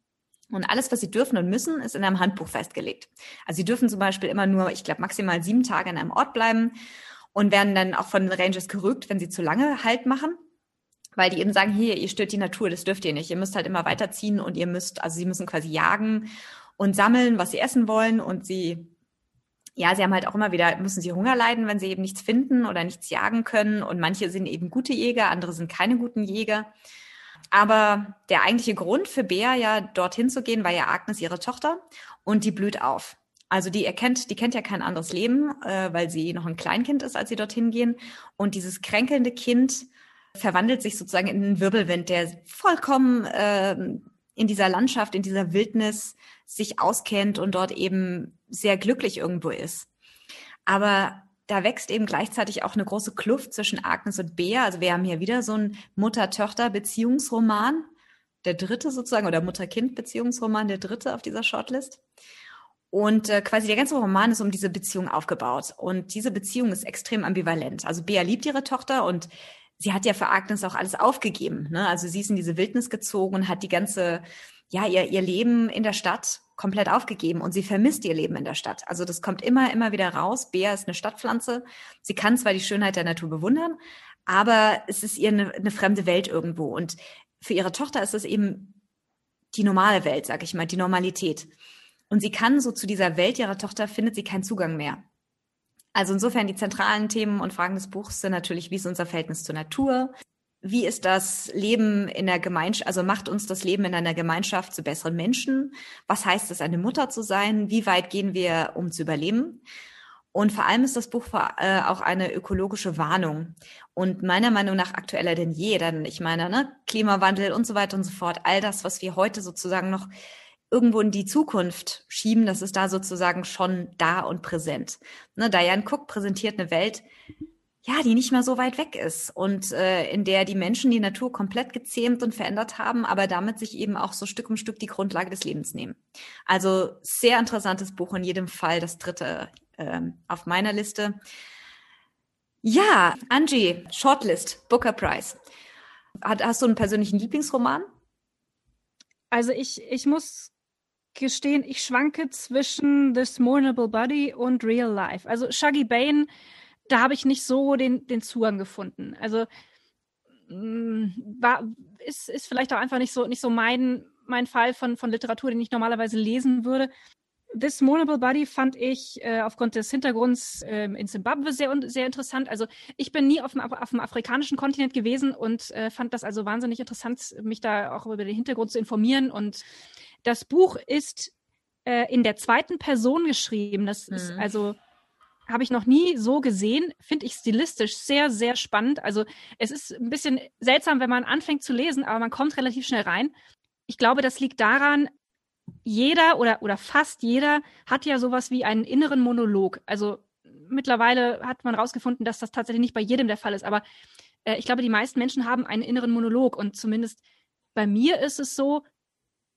Speaker 1: Und alles, was sie dürfen und müssen, ist in einem Handbuch festgelegt. Also sie dürfen zum Beispiel immer nur, ich glaube, maximal sieben Tage an einem Ort bleiben und werden dann auch von den Rangers gerügt, wenn sie zu lange Halt machen. Weil die eben sagen, hier, ihr stört die Natur, das dürft ihr nicht. Ihr müsst halt immer weiterziehen und ihr müsst, also sie müssen quasi jagen und sammeln, was sie essen wollen und sie, ja, sie haben halt auch immer wieder, müssen sie Hunger leiden, wenn sie eben nichts finden oder nichts jagen können und manche sind eben gute Jäger, andere sind keine guten Jäger. Aber der eigentliche Grund für Bea ja dorthin zu gehen, war ja Agnes ihre Tochter und die blüht auf. Also die erkennt, die kennt ja kein anderes Leben, äh, weil sie noch ein Kleinkind ist, als sie dorthin gehen. Und dieses kränkelnde Kind verwandelt sich sozusagen in einen Wirbelwind, der vollkommen äh, in dieser Landschaft, in dieser Wildnis sich auskennt und dort eben sehr glücklich irgendwo ist. Aber da wächst eben gleichzeitig auch eine große Kluft zwischen Agnes und Bea. Also wir haben hier wieder so einen Mutter-Tochter-Beziehungsroman, der dritte sozusagen, oder Mutter-Kind-Beziehungsroman, der dritte auf dieser Shortlist. Und äh, quasi der ganze Roman ist um diese Beziehung aufgebaut. Und diese Beziehung ist extrem ambivalent. Also Bea liebt ihre Tochter und sie hat ja für Agnes auch alles aufgegeben. Ne? Also sie ist in diese Wildnis gezogen und hat die ganze ja, ihr, ihr Leben in der Stadt komplett aufgegeben und sie vermisst ihr Leben in der Stadt. Also das kommt immer, immer wieder raus. Bea ist eine Stadtpflanze. Sie kann zwar die Schönheit der Natur bewundern, aber es ist ihr eine, eine fremde Welt irgendwo. Und für ihre Tochter ist es eben die normale Welt, sag ich mal, die Normalität. Und sie kann so zu dieser Welt ihrer Tochter findet sie keinen Zugang mehr. Also insofern die zentralen Themen und Fragen des Buchs sind natürlich, wie ist unser Verhältnis zur Natur? Wie ist das Leben in der Gemeinschaft, also macht uns das Leben in einer Gemeinschaft zu besseren Menschen? Was heißt es, eine Mutter zu sein? Wie weit gehen wir, um zu überleben? Und vor allem ist das Buch äh, auch eine ökologische Warnung und meiner Meinung nach aktueller denn je. Denn ich meine, ne, Klimawandel und so weiter und so fort, all das, was wir heute sozusagen noch irgendwo in die Zukunft schieben, das ist da sozusagen schon da und präsent. Ne, Diane Cook präsentiert eine Welt, ja, die nicht mehr so weit weg ist und äh, in der die Menschen die Natur komplett gezähmt und verändert haben, aber damit sich eben auch so Stück um Stück die Grundlage des Lebens nehmen. Also sehr interessantes Buch in jedem Fall, das dritte ähm, auf meiner Liste. Ja, Angie, Shortlist, Booker Prize. Hat, hast du einen persönlichen Lieblingsroman?
Speaker 2: Also ich, ich muss gestehen, ich schwanke zwischen This Mournable Body und Real Life. Also Shaggy Bane, da habe ich nicht so den, den Zugang gefunden. Also mm, war, ist, ist vielleicht auch einfach nicht so, nicht so mein, mein Fall von, von Literatur, den ich normalerweise lesen würde. This Mournable Body fand ich äh, aufgrund des Hintergrunds äh, in Zimbabwe sehr, sehr interessant. Also ich bin nie auf dem, auf dem afrikanischen Kontinent gewesen und äh, fand das also wahnsinnig interessant, mich da auch über den Hintergrund zu informieren. Und das Buch ist äh, in der zweiten Person geschrieben. Das mhm. ist also habe ich noch nie so gesehen, finde ich stilistisch sehr, sehr spannend. Also es ist ein bisschen seltsam, wenn man anfängt zu lesen, aber man kommt relativ schnell rein. Ich glaube, das liegt daran, jeder oder, oder fast jeder hat ja sowas wie einen inneren Monolog. Also mittlerweile hat man herausgefunden, dass das tatsächlich nicht bei jedem der Fall ist. Aber äh, ich glaube, die meisten Menschen haben einen inneren Monolog. Und zumindest bei mir ist es so,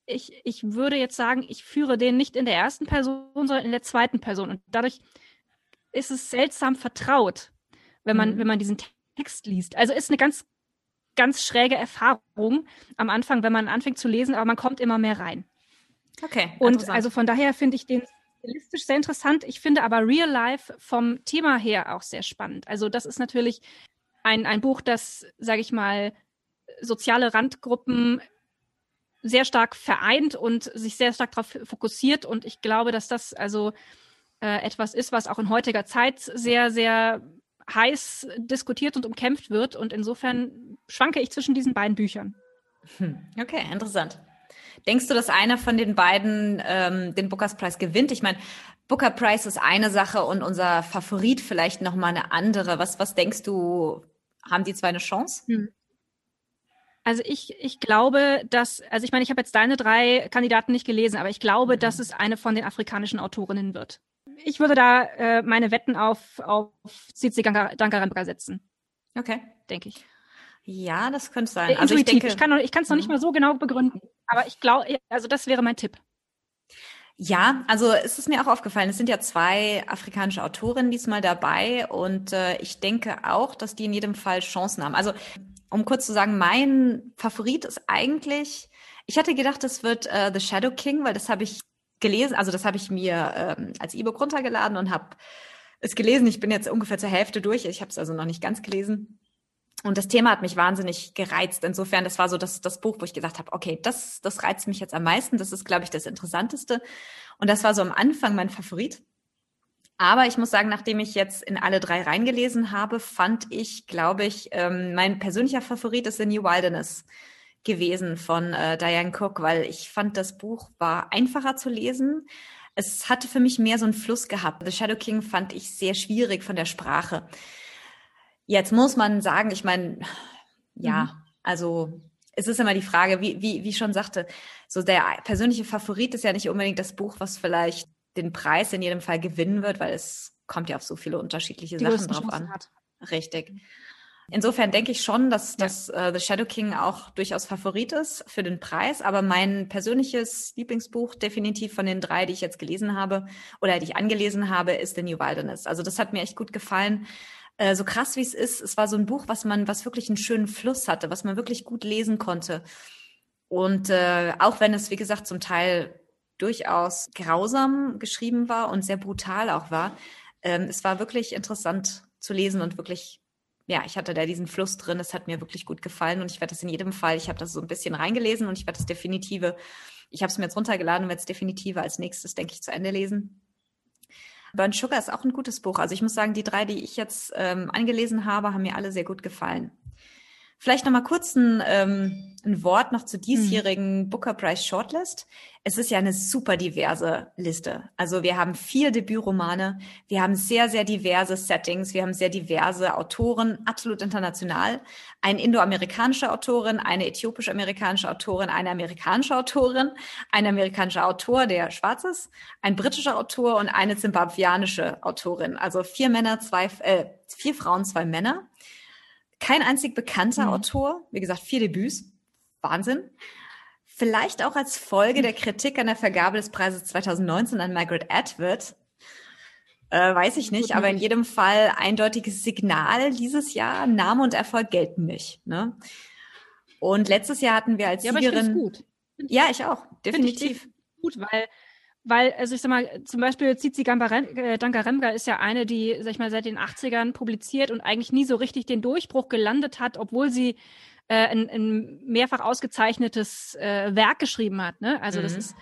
Speaker 2: ich, ich würde jetzt sagen, ich führe den nicht in der ersten Person, sondern in der zweiten Person. Und dadurch ist es seltsam vertraut, wenn man, mhm. wenn man diesen Text liest. Also ist eine ganz, ganz schräge Erfahrung am Anfang, wenn man anfängt zu lesen, aber man kommt immer mehr rein.
Speaker 1: Okay.
Speaker 2: Und also von daher finde ich den stilistisch sehr interessant. Ich finde aber Real Life vom Thema her auch sehr spannend. Also das ist natürlich ein, ein Buch, das, sage ich mal, soziale Randgruppen sehr stark vereint und sich sehr stark darauf fokussiert. Und ich glaube, dass das also äh, etwas ist, was auch in heutiger Zeit sehr, sehr heiß diskutiert und umkämpft wird. Und insofern schwanke ich zwischen diesen beiden Büchern.
Speaker 1: Hm. Okay, interessant. Denkst du, dass einer von den beiden ähm, den Bookers Prize gewinnt? Ich meine, Booker Prize ist eine Sache und unser Favorit vielleicht noch mal eine andere. Was, was denkst du, haben die zwei eine Chance? Hm.
Speaker 2: Also ich, ich glaube, dass, also ich meine, ich habe jetzt deine drei Kandidaten nicht gelesen, aber ich glaube, mhm. dass es eine von den afrikanischen Autorinnen wird. Ich würde da äh, meine Wetten auf, auf Cici Dangarembra setzen.
Speaker 1: Okay.
Speaker 2: Denke ich.
Speaker 1: Ja, das könnte sein.
Speaker 2: Äh, also ich, denke, ich kann es noch nicht mhm. mal so genau begründen. Aber ich glaube, also das wäre mein Tipp.
Speaker 1: Ja, also es ist mir auch aufgefallen, es sind ja zwei afrikanische Autorinnen diesmal dabei und äh, ich denke auch, dass die in jedem Fall Chancen haben. Also um kurz zu sagen, mein Favorit ist eigentlich, ich hatte gedacht, es wird äh, The Shadow King, weil das habe ich gelesen, also das habe ich mir ähm, als E-Book runtergeladen und habe es gelesen. Ich bin jetzt ungefähr zur Hälfte durch, ich habe es also noch nicht ganz gelesen. Und das Thema hat mich wahnsinnig gereizt. Insofern, das war so das, das Buch, wo ich gesagt habe, okay, das, das reizt mich jetzt am meisten. Das ist, glaube ich, das Interessanteste. Und das war so am Anfang mein Favorit. Aber ich muss sagen, nachdem ich jetzt in alle drei reingelesen habe, fand ich, glaube ich, ähm, mein persönlicher Favorit ist The New Wilderness gewesen von äh, Diane Cook, weil ich fand, das Buch war einfacher zu lesen. Es hatte für mich mehr so einen Fluss gehabt. The Shadow King fand ich sehr schwierig von der Sprache. Jetzt muss man sagen, ich meine, ja, mhm. also es ist immer die Frage, wie, wie, wie schon sagte, so der persönliche Favorit ist ja nicht unbedingt das Buch, was vielleicht den Preis in jedem Fall gewinnen wird, weil es kommt ja auf so viele unterschiedliche die Sachen drauf an. Hat. Richtig. Insofern denke ich schon, dass, ja. dass uh, The Shadow King auch durchaus Favorit ist für den Preis. Aber mein persönliches Lieblingsbuch, definitiv von den drei, die ich jetzt gelesen habe oder die ich angelesen habe, ist The New Wilderness. Also das hat mir echt gut gefallen, äh, so krass wie es ist, es war so ein Buch, was man, was wirklich einen schönen Fluss hatte, was man wirklich gut lesen konnte. Und äh, auch wenn es, wie gesagt, zum Teil durchaus grausam geschrieben war und sehr brutal auch war, ähm, es war wirklich interessant zu lesen und wirklich, ja, ich hatte da diesen Fluss drin. Es hat mir wirklich gut gefallen und ich werde das in jedem Fall, ich habe das so ein bisschen reingelesen und ich werde das definitive, ich habe es mir jetzt runtergeladen und werde es definitive als nächstes, denke ich, zu Ende lesen. Burnt Sugar ist auch ein gutes Buch. Also ich muss sagen, die drei, die ich jetzt ähm, angelesen habe, haben mir alle sehr gut gefallen. Vielleicht noch mal kurz ein, ähm, ein Wort noch zur diesjährigen mhm. Booker Prize Shortlist. Es ist ja eine super diverse Liste. Also wir haben vier Debütromane, wir haben sehr, sehr diverse Settings, wir haben sehr diverse Autoren, absolut international. Eine indoamerikanische Autorin, eine äthiopisch-amerikanische Autorin, eine amerikanische Autorin, ein amerikanischer Autor, der schwarz ist, ein britischer Autor und eine zimbabwianische Autorin. Also vier Männer, zwei, äh, vier Frauen, zwei Männer. Kein einzig bekannter mhm. Autor, wie gesagt, vier Debüts. Wahnsinn. Vielleicht auch als Folge der Kritik an der Vergabe des Preises 2019 an Margaret Atwood. Äh, weiß ich nicht, aber in jedem Fall eindeutiges Signal dieses Jahr. Name und Erfolg gelten nicht. Ne? Und letztes Jahr hatten wir als
Speaker 2: ja,
Speaker 1: Siegerin.
Speaker 2: Aber ich gut.
Speaker 1: Ja, ich auch, definitiv.
Speaker 2: Ich gut, weil weil, also ich sag mal, zum Beispiel Zizi äh, Dangaremga ist ja eine, die, sag ich mal, seit den 80ern publiziert und eigentlich nie so richtig den Durchbruch gelandet hat, obwohl sie äh, ein, ein mehrfach ausgezeichnetes äh, Werk geschrieben hat. Ne? Also mhm. das ist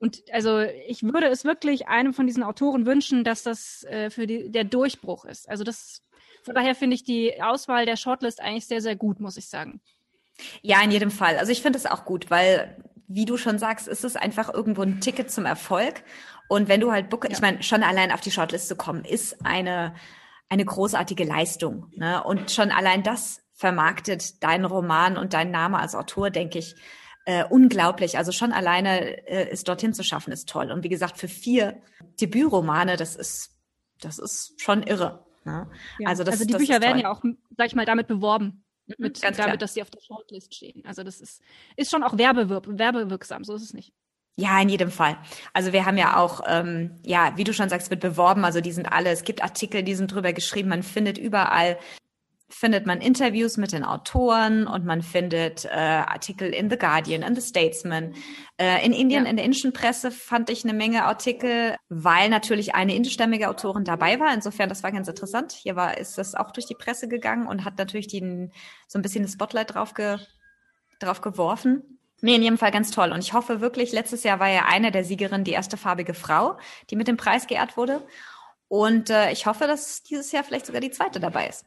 Speaker 2: und also ich würde es wirklich einem von diesen Autoren wünschen, dass das äh, für die, der Durchbruch ist. Also das von daher finde ich die Auswahl der Shortlist eigentlich sehr, sehr gut, muss ich sagen.
Speaker 1: Ja, in jedem Fall. Also ich finde es auch gut, weil wie du schon sagst, ist es einfach irgendwo ein Ticket zum Erfolg. Und wenn du halt Booker, ja. ich meine, schon allein auf die Shortlist zu kommen, ist eine, eine großartige Leistung. Ne? Und schon allein das vermarktet deinen Roman und deinen Name als Autor, denke ich, äh, unglaublich. Also schon alleine äh, es dorthin zu schaffen, ist toll. Und wie gesagt, für vier Debütromane, das ist, das ist schon irre. Ne?
Speaker 2: Ja. Also, das, also die Bücher werden ja auch, sag ich mal, damit beworben. Mhm, mit, Ganz damit, klar. dass sie auf der Shortlist stehen. Also das ist, ist schon auch werbewirb werbewirksam, so ist es nicht.
Speaker 1: Ja, in jedem Fall. Also wir haben ja auch, ähm, ja, wie du schon sagst, wird beworben. Also die sind alle, es gibt Artikel, die sind drüber geschrieben. Man findet überall findet man Interviews mit den Autoren und man findet äh, Artikel in The Guardian, in The Statesman. Äh, in Indien, ja. in der indischen Presse fand ich eine Menge Artikel, weil natürlich eine indischstämmige Autorin dabei war. Insofern, das war ganz interessant. Hier war, ist das auch durch die Presse gegangen und hat natürlich den, so ein bisschen das Spotlight drauf, ge, drauf geworfen. Nee, in jedem Fall ganz toll. Und ich hoffe wirklich, letztes Jahr war ja eine der Siegerinnen die erste farbige Frau, die mit dem Preis geehrt wurde. Und äh, ich hoffe, dass dieses Jahr vielleicht sogar die zweite dabei ist.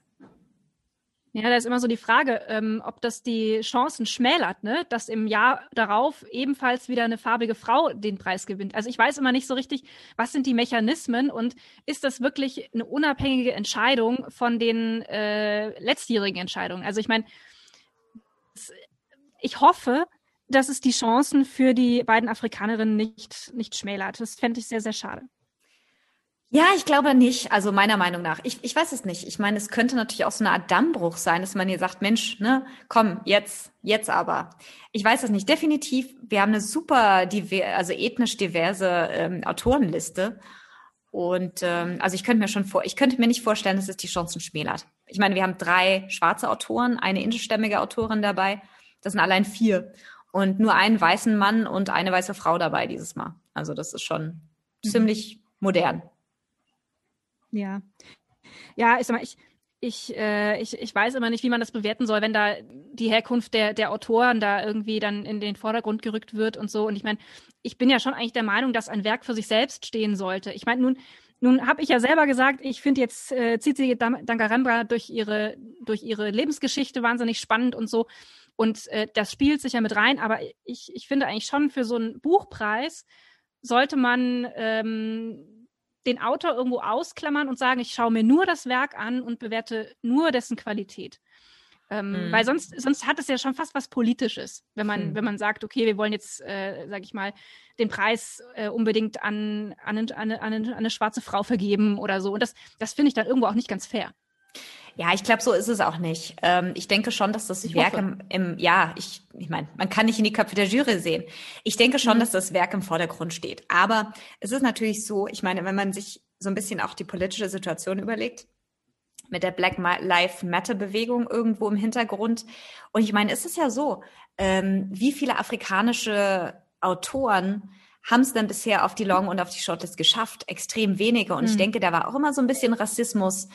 Speaker 2: Ja, da ist immer so die Frage, ähm, ob das die Chancen schmälert, ne? dass im Jahr darauf ebenfalls wieder eine farbige Frau den Preis gewinnt. Also ich weiß immer nicht so richtig, was sind die Mechanismen und ist das wirklich eine unabhängige Entscheidung von den äh, letztjährigen Entscheidungen? Also ich meine, ich hoffe, dass es die Chancen für die beiden Afrikanerinnen nicht, nicht schmälert. Das fände ich sehr, sehr schade.
Speaker 1: Ja, ich glaube nicht. Also meiner Meinung nach. Ich, ich weiß es nicht. Ich meine, es könnte natürlich auch so eine Art Dammbruch sein, dass man hier sagt, Mensch, ne, komm, jetzt, jetzt aber. Ich weiß es nicht. Definitiv, wir haben eine super, diver also ethnisch diverse ähm, Autorenliste. Und ähm, also ich könnte mir schon vor, ich könnte mir nicht vorstellen, dass es die Chancen schmälert. Ich meine, wir haben drei schwarze Autoren, eine indischstämmige Autorin dabei. Das sind allein vier. Und nur einen weißen Mann und eine weiße Frau dabei dieses Mal. Also das ist schon mhm. ziemlich modern.
Speaker 2: Ja. Ja, ich sag mal, ich, ich, äh, ich, ich weiß immer nicht, wie man das bewerten soll, wenn da die Herkunft der, der Autoren da irgendwie dann in den Vordergrund gerückt wird und so. Und ich meine, ich bin ja schon eigentlich der Meinung, dass ein Werk für sich selbst stehen sollte. Ich meine, nun, nun habe ich ja selber gesagt, ich finde jetzt äh, Zizi Dangarembra durch ihre, durch ihre Lebensgeschichte wahnsinnig spannend und so. Und äh, das spielt sich ja mit rein, aber ich, ich finde eigentlich schon für so einen Buchpreis sollte man ähm, den Autor irgendwo ausklammern und sagen, ich schaue mir nur das Werk an und bewerte nur dessen Qualität. Ähm, mhm. Weil sonst, sonst hat es ja schon fast was Politisches, wenn man, mhm. wenn man sagt, okay, wir wollen jetzt, äh, sag ich mal, den Preis äh, unbedingt an, an, an, an, an eine schwarze Frau vergeben oder so. Und das, das finde ich dann irgendwo auch nicht ganz fair.
Speaker 1: Ja, ich glaube, so ist es auch nicht. Ähm, ich denke schon, dass das ich Werk im, im, ja, ich, ich meine, man kann nicht in die Köpfe der Jury sehen. Ich denke schon, mhm. dass das Werk im Vordergrund steht. Aber es ist natürlich so, ich meine, wenn man sich so ein bisschen auch die politische Situation überlegt, mit der Black Lives Matter Bewegung irgendwo im Hintergrund. Und ich meine, ist es ja so, ähm, wie viele afrikanische Autoren haben es denn bisher auf die Long und auf die Shortlist geschafft? Extrem wenige. Und mhm. ich denke, da war auch immer so ein bisschen Rassismus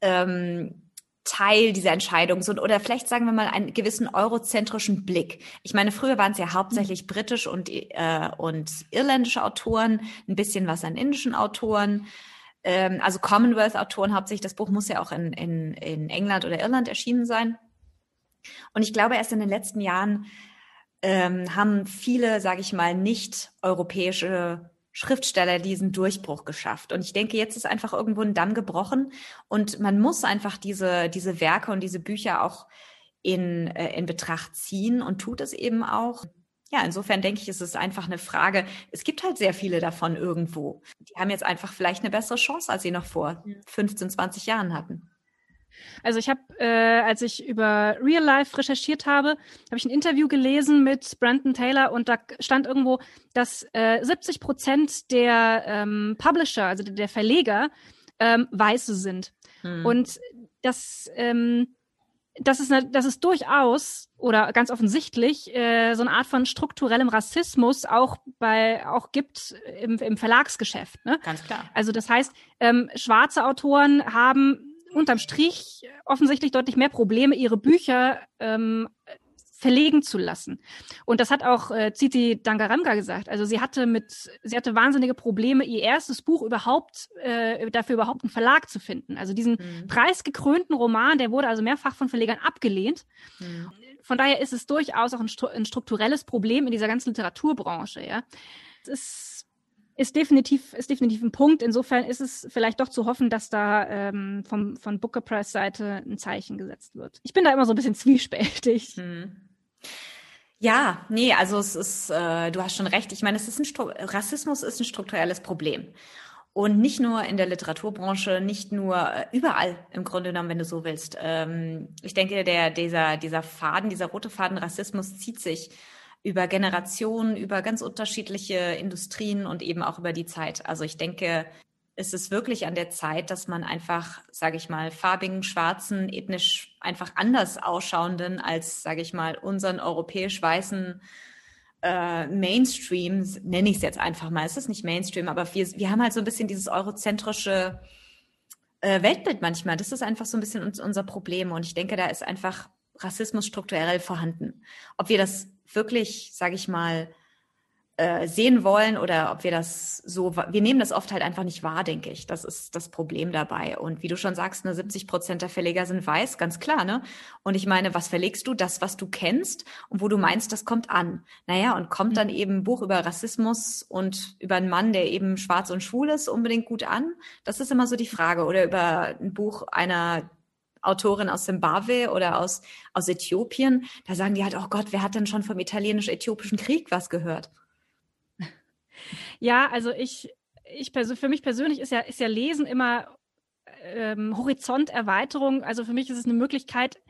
Speaker 1: ähm, Teil dieser Entscheidung. So, oder vielleicht sagen wir mal einen gewissen eurozentrischen Blick. Ich meine, früher waren es ja hauptsächlich britisch und, äh, und irländische Autoren, ein bisschen was an indischen Autoren ähm, also Commonwealth-Autoren hauptsächlich. Das Buch muss ja auch in, in, in England oder Irland erschienen sein. Und ich glaube, erst in den letzten Jahren ähm, haben viele, sage ich mal, nicht europäische Schriftsteller diesen Durchbruch geschafft. Und ich denke, jetzt ist einfach irgendwo ein Damm gebrochen und man muss einfach diese, diese Werke und diese Bücher auch in, äh, in Betracht ziehen und tut es eben auch. Ja, insofern denke ich, ist es einfach eine Frage. Es gibt halt sehr viele davon irgendwo. Die haben jetzt einfach vielleicht eine bessere Chance, als sie noch vor 15, 20 Jahren hatten.
Speaker 2: Also ich habe, äh, als ich über Real Life recherchiert habe, habe ich ein Interview gelesen mit Brandon Taylor und da stand irgendwo, dass äh, 70 Prozent der ähm, Publisher, also der Verleger, ähm, Weiße sind. Hm. Und das, ähm, das ist, eine, das ist durchaus oder ganz offensichtlich äh, so eine Art von strukturellem Rassismus auch bei auch gibt im, im Verlagsgeschäft. Ne?
Speaker 1: Ganz klar.
Speaker 2: Also das heißt, ähm, schwarze Autoren haben unterm Strich offensichtlich deutlich mehr Probleme, ihre Bücher ähm, verlegen zu lassen. Und das hat auch äh, Ziti Dangaranga gesagt. Also sie hatte mit, sie hatte wahnsinnige Probleme, ihr erstes Buch überhaupt, äh, dafür überhaupt einen Verlag zu finden. Also diesen mhm. preisgekrönten Roman, der wurde also mehrfach von Verlegern abgelehnt. Mhm. Von daher ist es durchaus auch ein, ein, strukturelles Problem in dieser ganzen Literaturbranche, ja. Es ist ist definitiv, ist definitiv ein Punkt. Insofern ist es vielleicht doch zu hoffen, dass da ähm, vom, von Booker Press Seite ein Zeichen gesetzt wird. Ich bin da immer so ein bisschen zwiespältig. Hm.
Speaker 1: Ja, nee, also es ist, äh, du hast schon recht. Ich meine, es ist ein Stru Rassismus ist ein strukturelles Problem. Und nicht nur in der Literaturbranche, nicht nur äh, überall im Grunde genommen, wenn du so willst. Ähm, ich denke, der, dieser, dieser Faden, dieser rote Faden Rassismus zieht sich über Generationen, über ganz unterschiedliche Industrien und eben auch über die Zeit. Also ich denke, es ist wirklich an der Zeit, dass man einfach, sage ich mal, farbigen, schwarzen, ethnisch einfach anders ausschauenden als, sage ich mal, unseren europäisch weißen äh, Mainstream, nenne ich es jetzt einfach mal. Es ist nicht Mainstream, aber wir, wir haben halt so ein bisschen dieses eurozentrische äh, Weltbild manchmal. Das ist einfach so ein bisschen unser Problem. Und ich denke, da ist einfach Rassismus strukturell vorhanden. Ob wir das wirklich, sage ich mal, äh, sehen wollen oder ob wir das so, wir nehmen das oft halt einfach nicht wahr, denke ich. Das ist das Problem dabei. Und wie du schon sagst, ne, 70 Prozent der Verleger sind weiß, ganz klar, ne? Und ich meine, was verlegst du? Das, was du kennst und wo du meinst, das kommt an. Naja, und kommt dann eben ein Buch über Rassismus und über einen Mann, der eben schwarz und schwul ist, unbedingt gut an? Das ist immer so die Frage. Oder über ein Buch einer Autorin aus Zimbabwe oder aus, aus Äthiopien, da sagen die halt, oh Gott, wer hat denn schon vom italienisch-äthiopischen Krieg was gehört?
Speaker 2: Ja, also ich, ich für mich persönlich ist ja, ist ja Lesen immer ähm, Horizonterweiterung. Also für mich ist es eine Möglichkeit,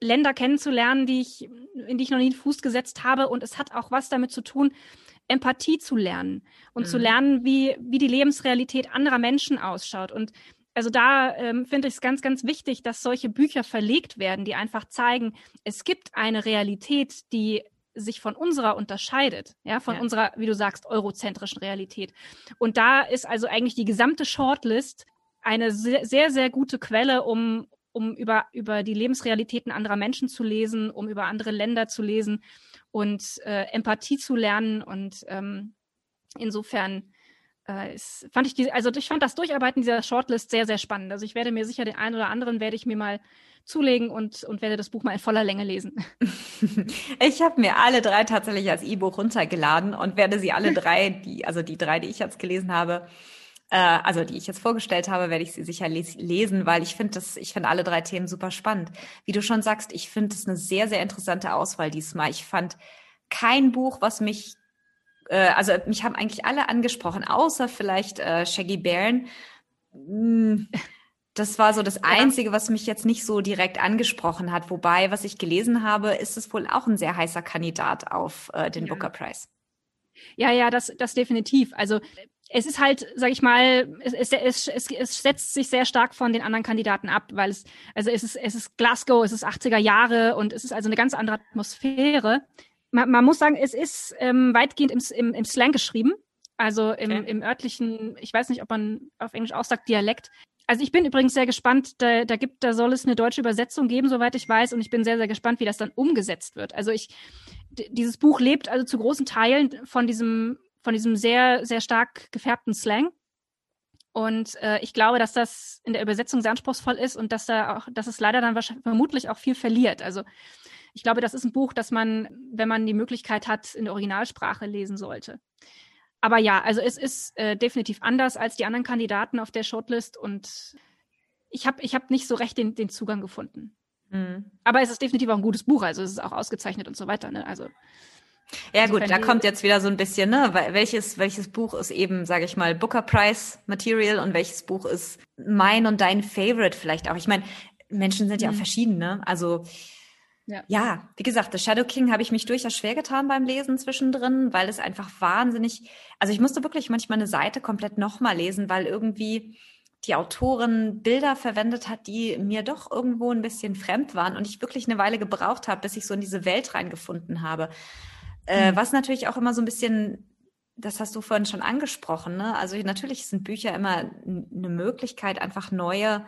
Speaker 2: Länder kennenzulernen, die ich, in die ich noch nie einen Fuß gesetzt habe. Und es hat auch was damit zu tun, Empathie zu lernen und mhm. zu lernen, wie, wie die Lebensrealität anderer Menschen ausschaut. Und also da ähm, finde ich es ganz, ganz wichtig, dass solche Bücher verlegt werden, die einfach zeigen, es gibt eine Realität, die sich von unserer unterscheidet, ja, von ja. unserer, wie du sagst, eurozentrischen Realität. Und da ist also eigentlich die gesamte Shortlist eine sehr, sehr, sehr gute Quelle, um, um über, über die Lebensrealitäten anderer Menschen zu lesen, um über andere Länder zu lesen und äh, Empathie zu lernen. Und ähm, insofern äh, fand ich die, also ich fand das Durcharbeiten dieser Shortlist sehr, sehr spannend. Also ich werde mir sicher den einen oder anderen werde ich mir mal zulegen und, und werde das Buch mal in voller Länge lesen.
Speaker 1: Ich habe mir alle drei tatsächlich als E-Buch runtergeladen und werde sie alle drei, die, also die drei, die ich jetzt gelesen habe, äh, also die ich jetzt vorgestellt habe, werde ich sie sicher les lesen, weil ich finde das, ich finde alle drei Themen super spannend. Wie du schon sagst, ich finde es eine sehr, sehr interessante Auswahl diesmal. Ich fand kein Buch, was mich äh, also mich haben eigentlich alle angesprochen, außer vielleicht äh, Shaggy Baron. Hm, das war so das Einzige, was mich jetzt nicht so direkt angesprochen hat. Wobei, was ich gelesen habe, ist es wohl auch ein sehr heißer Kandidat auf äh, den ja. Booker Prize.
Speaker 2: Ja, ja, das, das definitiv. Also es ist halt, sag ich mal, es, es, es, es setzt sich sehr stark von den anderen Kandidaten ab, weil es, also es ist, es ist Glasgow, es ist 80er Jahre und es ist also eine ganz andere Atmosphäre. Man, man muss sagen, es ist ähm, weitgehend im, im, im Slang geschrieben, also im, okay. im örtlichen, ich weiß nicht, ob man auf Englisch auch sagt, Dialekt. Also ich bin übrigens sehr gespannt, da, da gibt, da soll es eine deutsche Übersetzung geben, soweit ich weiß, und ich bin sehr, sehr gespannt, wie das dann umgesetzt wird. Also ich, dieses Buch lebt also zu großen Teilen von diesem von diesem sehr, sehr stark gefärbten Slang. Und äh, ich glaube, dass das in der Übersetzung sehr anspruchsvoll ist und dass da auch, dass es leider dann wahrscheinlich vermutlich auch viel verliert. Also ich glaube, das ist ein Buch, das man, wenn man die Möglichkeit hat, in der Originalsprache lesen sollte. Aber ja, also es ist äh, definitiv anders als die anderen Kandidaten auf der Shortlist und ich habe ich hab nicht so recht den, den Zugang gefunden. Mhm. Aber es ist definitiv auch ein gutes Buch, also es ist auch ausgezeichnet und so weiter. Ne? Also
Speaker 1: ja gut, da kommt jetzt wieder so ein bisschen, ne, welches welches Buch ist eben, sage ich mal, Booker Prize Material und welches Buch ist mein und dein Favorite vielleicht auch. Ich meine, Menschen sind ja mhm. auch verschieden, ne? Also ja. ja, wie gesagt, The Shadow King habe ich mich durchaus schwer getan beim Lesen zwischendrin, weil es einfach wahnsinnig, also ich musste wirklich manchmal eine Seite komplett nochmal lesen, weil irgendwie die Autorin Bilder verwendet hat, die mir doch irgendwo ein bisschen fremd waren und ich wirklich eine Weile gebraucht habe, bis ich so in diese Welt reingefunden habe. Äh, mhm. Was natürlich auch immer so ein bisschen, das hast du vorhin schon angesprochen, ne? Also natürlich sind Bücher immer eine Möglichkeit, einfach neue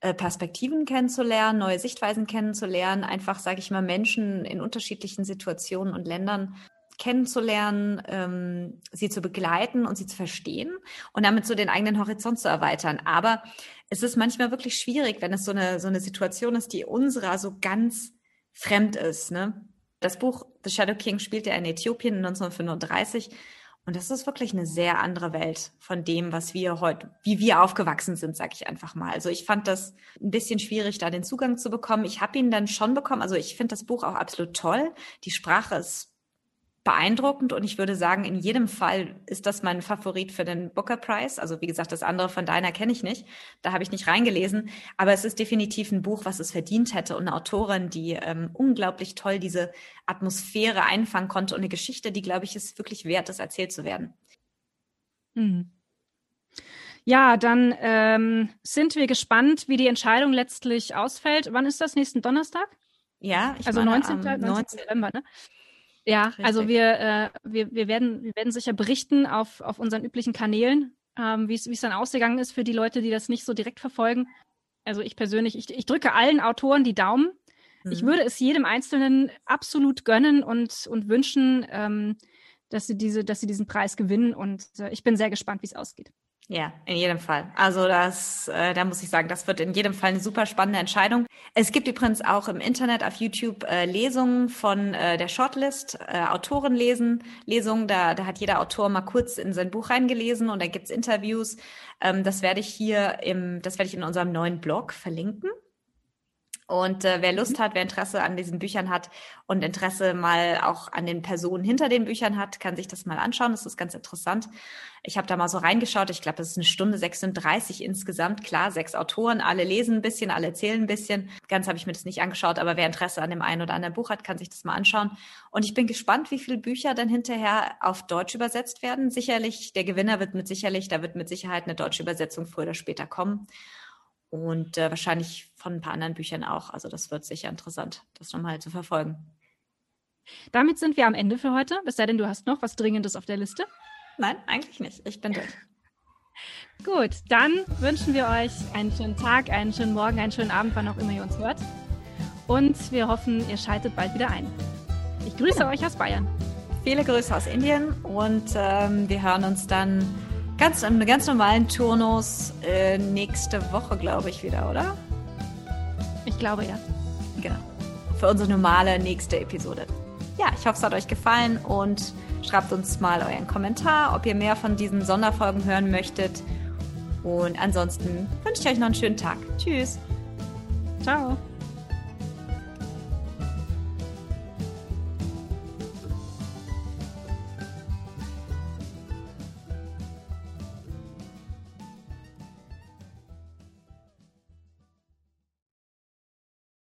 Speaker 1: Perspektiven kennenzulernen, neue Sichtweisen kennenzulernen, einfach, sage ich mal, Menschen in unterschiedlichen Situationen und Ländern kennenzulernen, ähm, sie zu begleiten und sie zu verstehen und damit so den eigenen Horizont zu erweitern. Aber es ist manchmal wirklich schwierig, wenn es so eine, so eine Situation ist, die unserer so ganz fremd ist. Ne? Das Buch The Shadow King spielt ja in Äthiopien 1935 und das ist wirklich eine sehr andere Welt von dem, was wir heute, wie wir aufgewachsen sind, sag ich einfach mal. Also ich fand das ein bisschen schwierig, da den Zugang zu bekommen. Ich habe ihn dann schon bekommen. Also ich finde das Buch auch absolut toll. Die Sprache ist beeindruckend und ich würde sagen, in jedem Fall ist das mein Favorit für den Booker Prize. Also wie gesagt, das andere von deiner kenne ich nicht. Da habe ich nicht reingelesen. Aber es ist definitiv ein Buch, was es verdient hätte und eine Autorin, die ähm, unglaublich toll diese Atmosphäre einfangen konnte und eine Geschichte, die, glaube ich, es wirklich wert ist, erzählt zu werden.
Speaker 2: Hm. Ja, dann ähm, sind wir gespannt, wie die Entscheidung letztlich ausfällt. Wann ist das? Nächsten Donnerstag?
Speaker 1: Ja,
Speaker 2: ich also meine, 19. 19. 19. November, ne? Ja, Richtig. also wir, äh, wir, wir, werden, wir werden sicher berichten auf, auf unseren üblichen Kanälen, ähm, wie es dann ausgegangen ist für die Leute, die das nicht so direkt verfolgen. Also ich persönlich, ich, ich drücke allen Autoren die Daumen. Mhm. Ich würde es jedem Einzelnen absolut gönnen und, und wünschen, ähm, dass sie diese, dass sie diesen Preis gewinnen. Und äh, ich bin sehr gespannt, wie es ausgeht.
Speaker 1: Ja, in jedem Fall. Also das, äh, da muss ich sagen, das wird in jedem Fall eine super spannende Entscheidung. Es gibt übrigens auch im Internet auf YouTube äh, Lesungen von äh, der Shortlist, äh, Autorenlesen, Lesungen. Da, da hat jeder Autor mal kurz in sein Buch reingelesen und da gibt's Interviews. Ähm, das werde ich hier im, das werde ich in unserem neuen Blog verlinken. Und äh, wer Lust mhm. hat, wer Interesse an diesen Büchern hat und Interesse mal auch an den Personen hinter den Büchern hat, kann sich das mal anschauen. Das ist ganz interessant. Ich habe da mal so reingeschaut. Ich glaube, das ist eine Stunde 36 insgesamt. Klar, sechs Autoren, alle lesen ein bisschen, alle erzählen ein bisschen. Ganz habe ich mir das nicht angeschaut, aber wer Interesse an dem einen oder anderen Buch hat, kann sich das mal anschauen. Und ich bin gespannt, wie viele Bücher dann hinterher auf Deutsch übersetzt werden. Sicherlich, der Gewinner wird mit sicherlich, da wird mit Sicherheit eine deutsche Übersetzung früher oder später kommen und äh, wahrscheinlich von ein paar anderen Büchern auch. Also das wird sicher interessant, das nochmal zu verfolgen.
Speaker 2: Damit sind wir am Ende für heute. Bis dahin, du hast noch was Dringendes auf der Liste?
Speaker 1: Nein, eigentlich nicht. Ich bin durch.
Speaker 2: Gut, dann wünschen wir euch einen schönen Tag, einen schönen Morgen, einen schönen Abend, wann auch immer ihr uns hört. Und wir hoffen, ihr schaltet bald wieder ein. Ich grüße ja. euch aus Bayern.
Speaker 1: Viele Grüße aus Indien und ähm, wir hören uns dann Ganz im ganz normalen Turnus äh, nächste Woche, glaube ich, wieder, oder?
Speaker 2: Ich glaube ja.
Speaker 1: Genau. Für unsere normale nächste Episode. Ja, ich hoffe, es hat euch gefallen und schreibt uns mal euren Kommentar, ob ihr mehr von diesen Sonderfolgen hören möchtet. Und ansonsten wünsche ich euch noch einen schönen Tag. Tschüss.
Speaker 2: Ciao.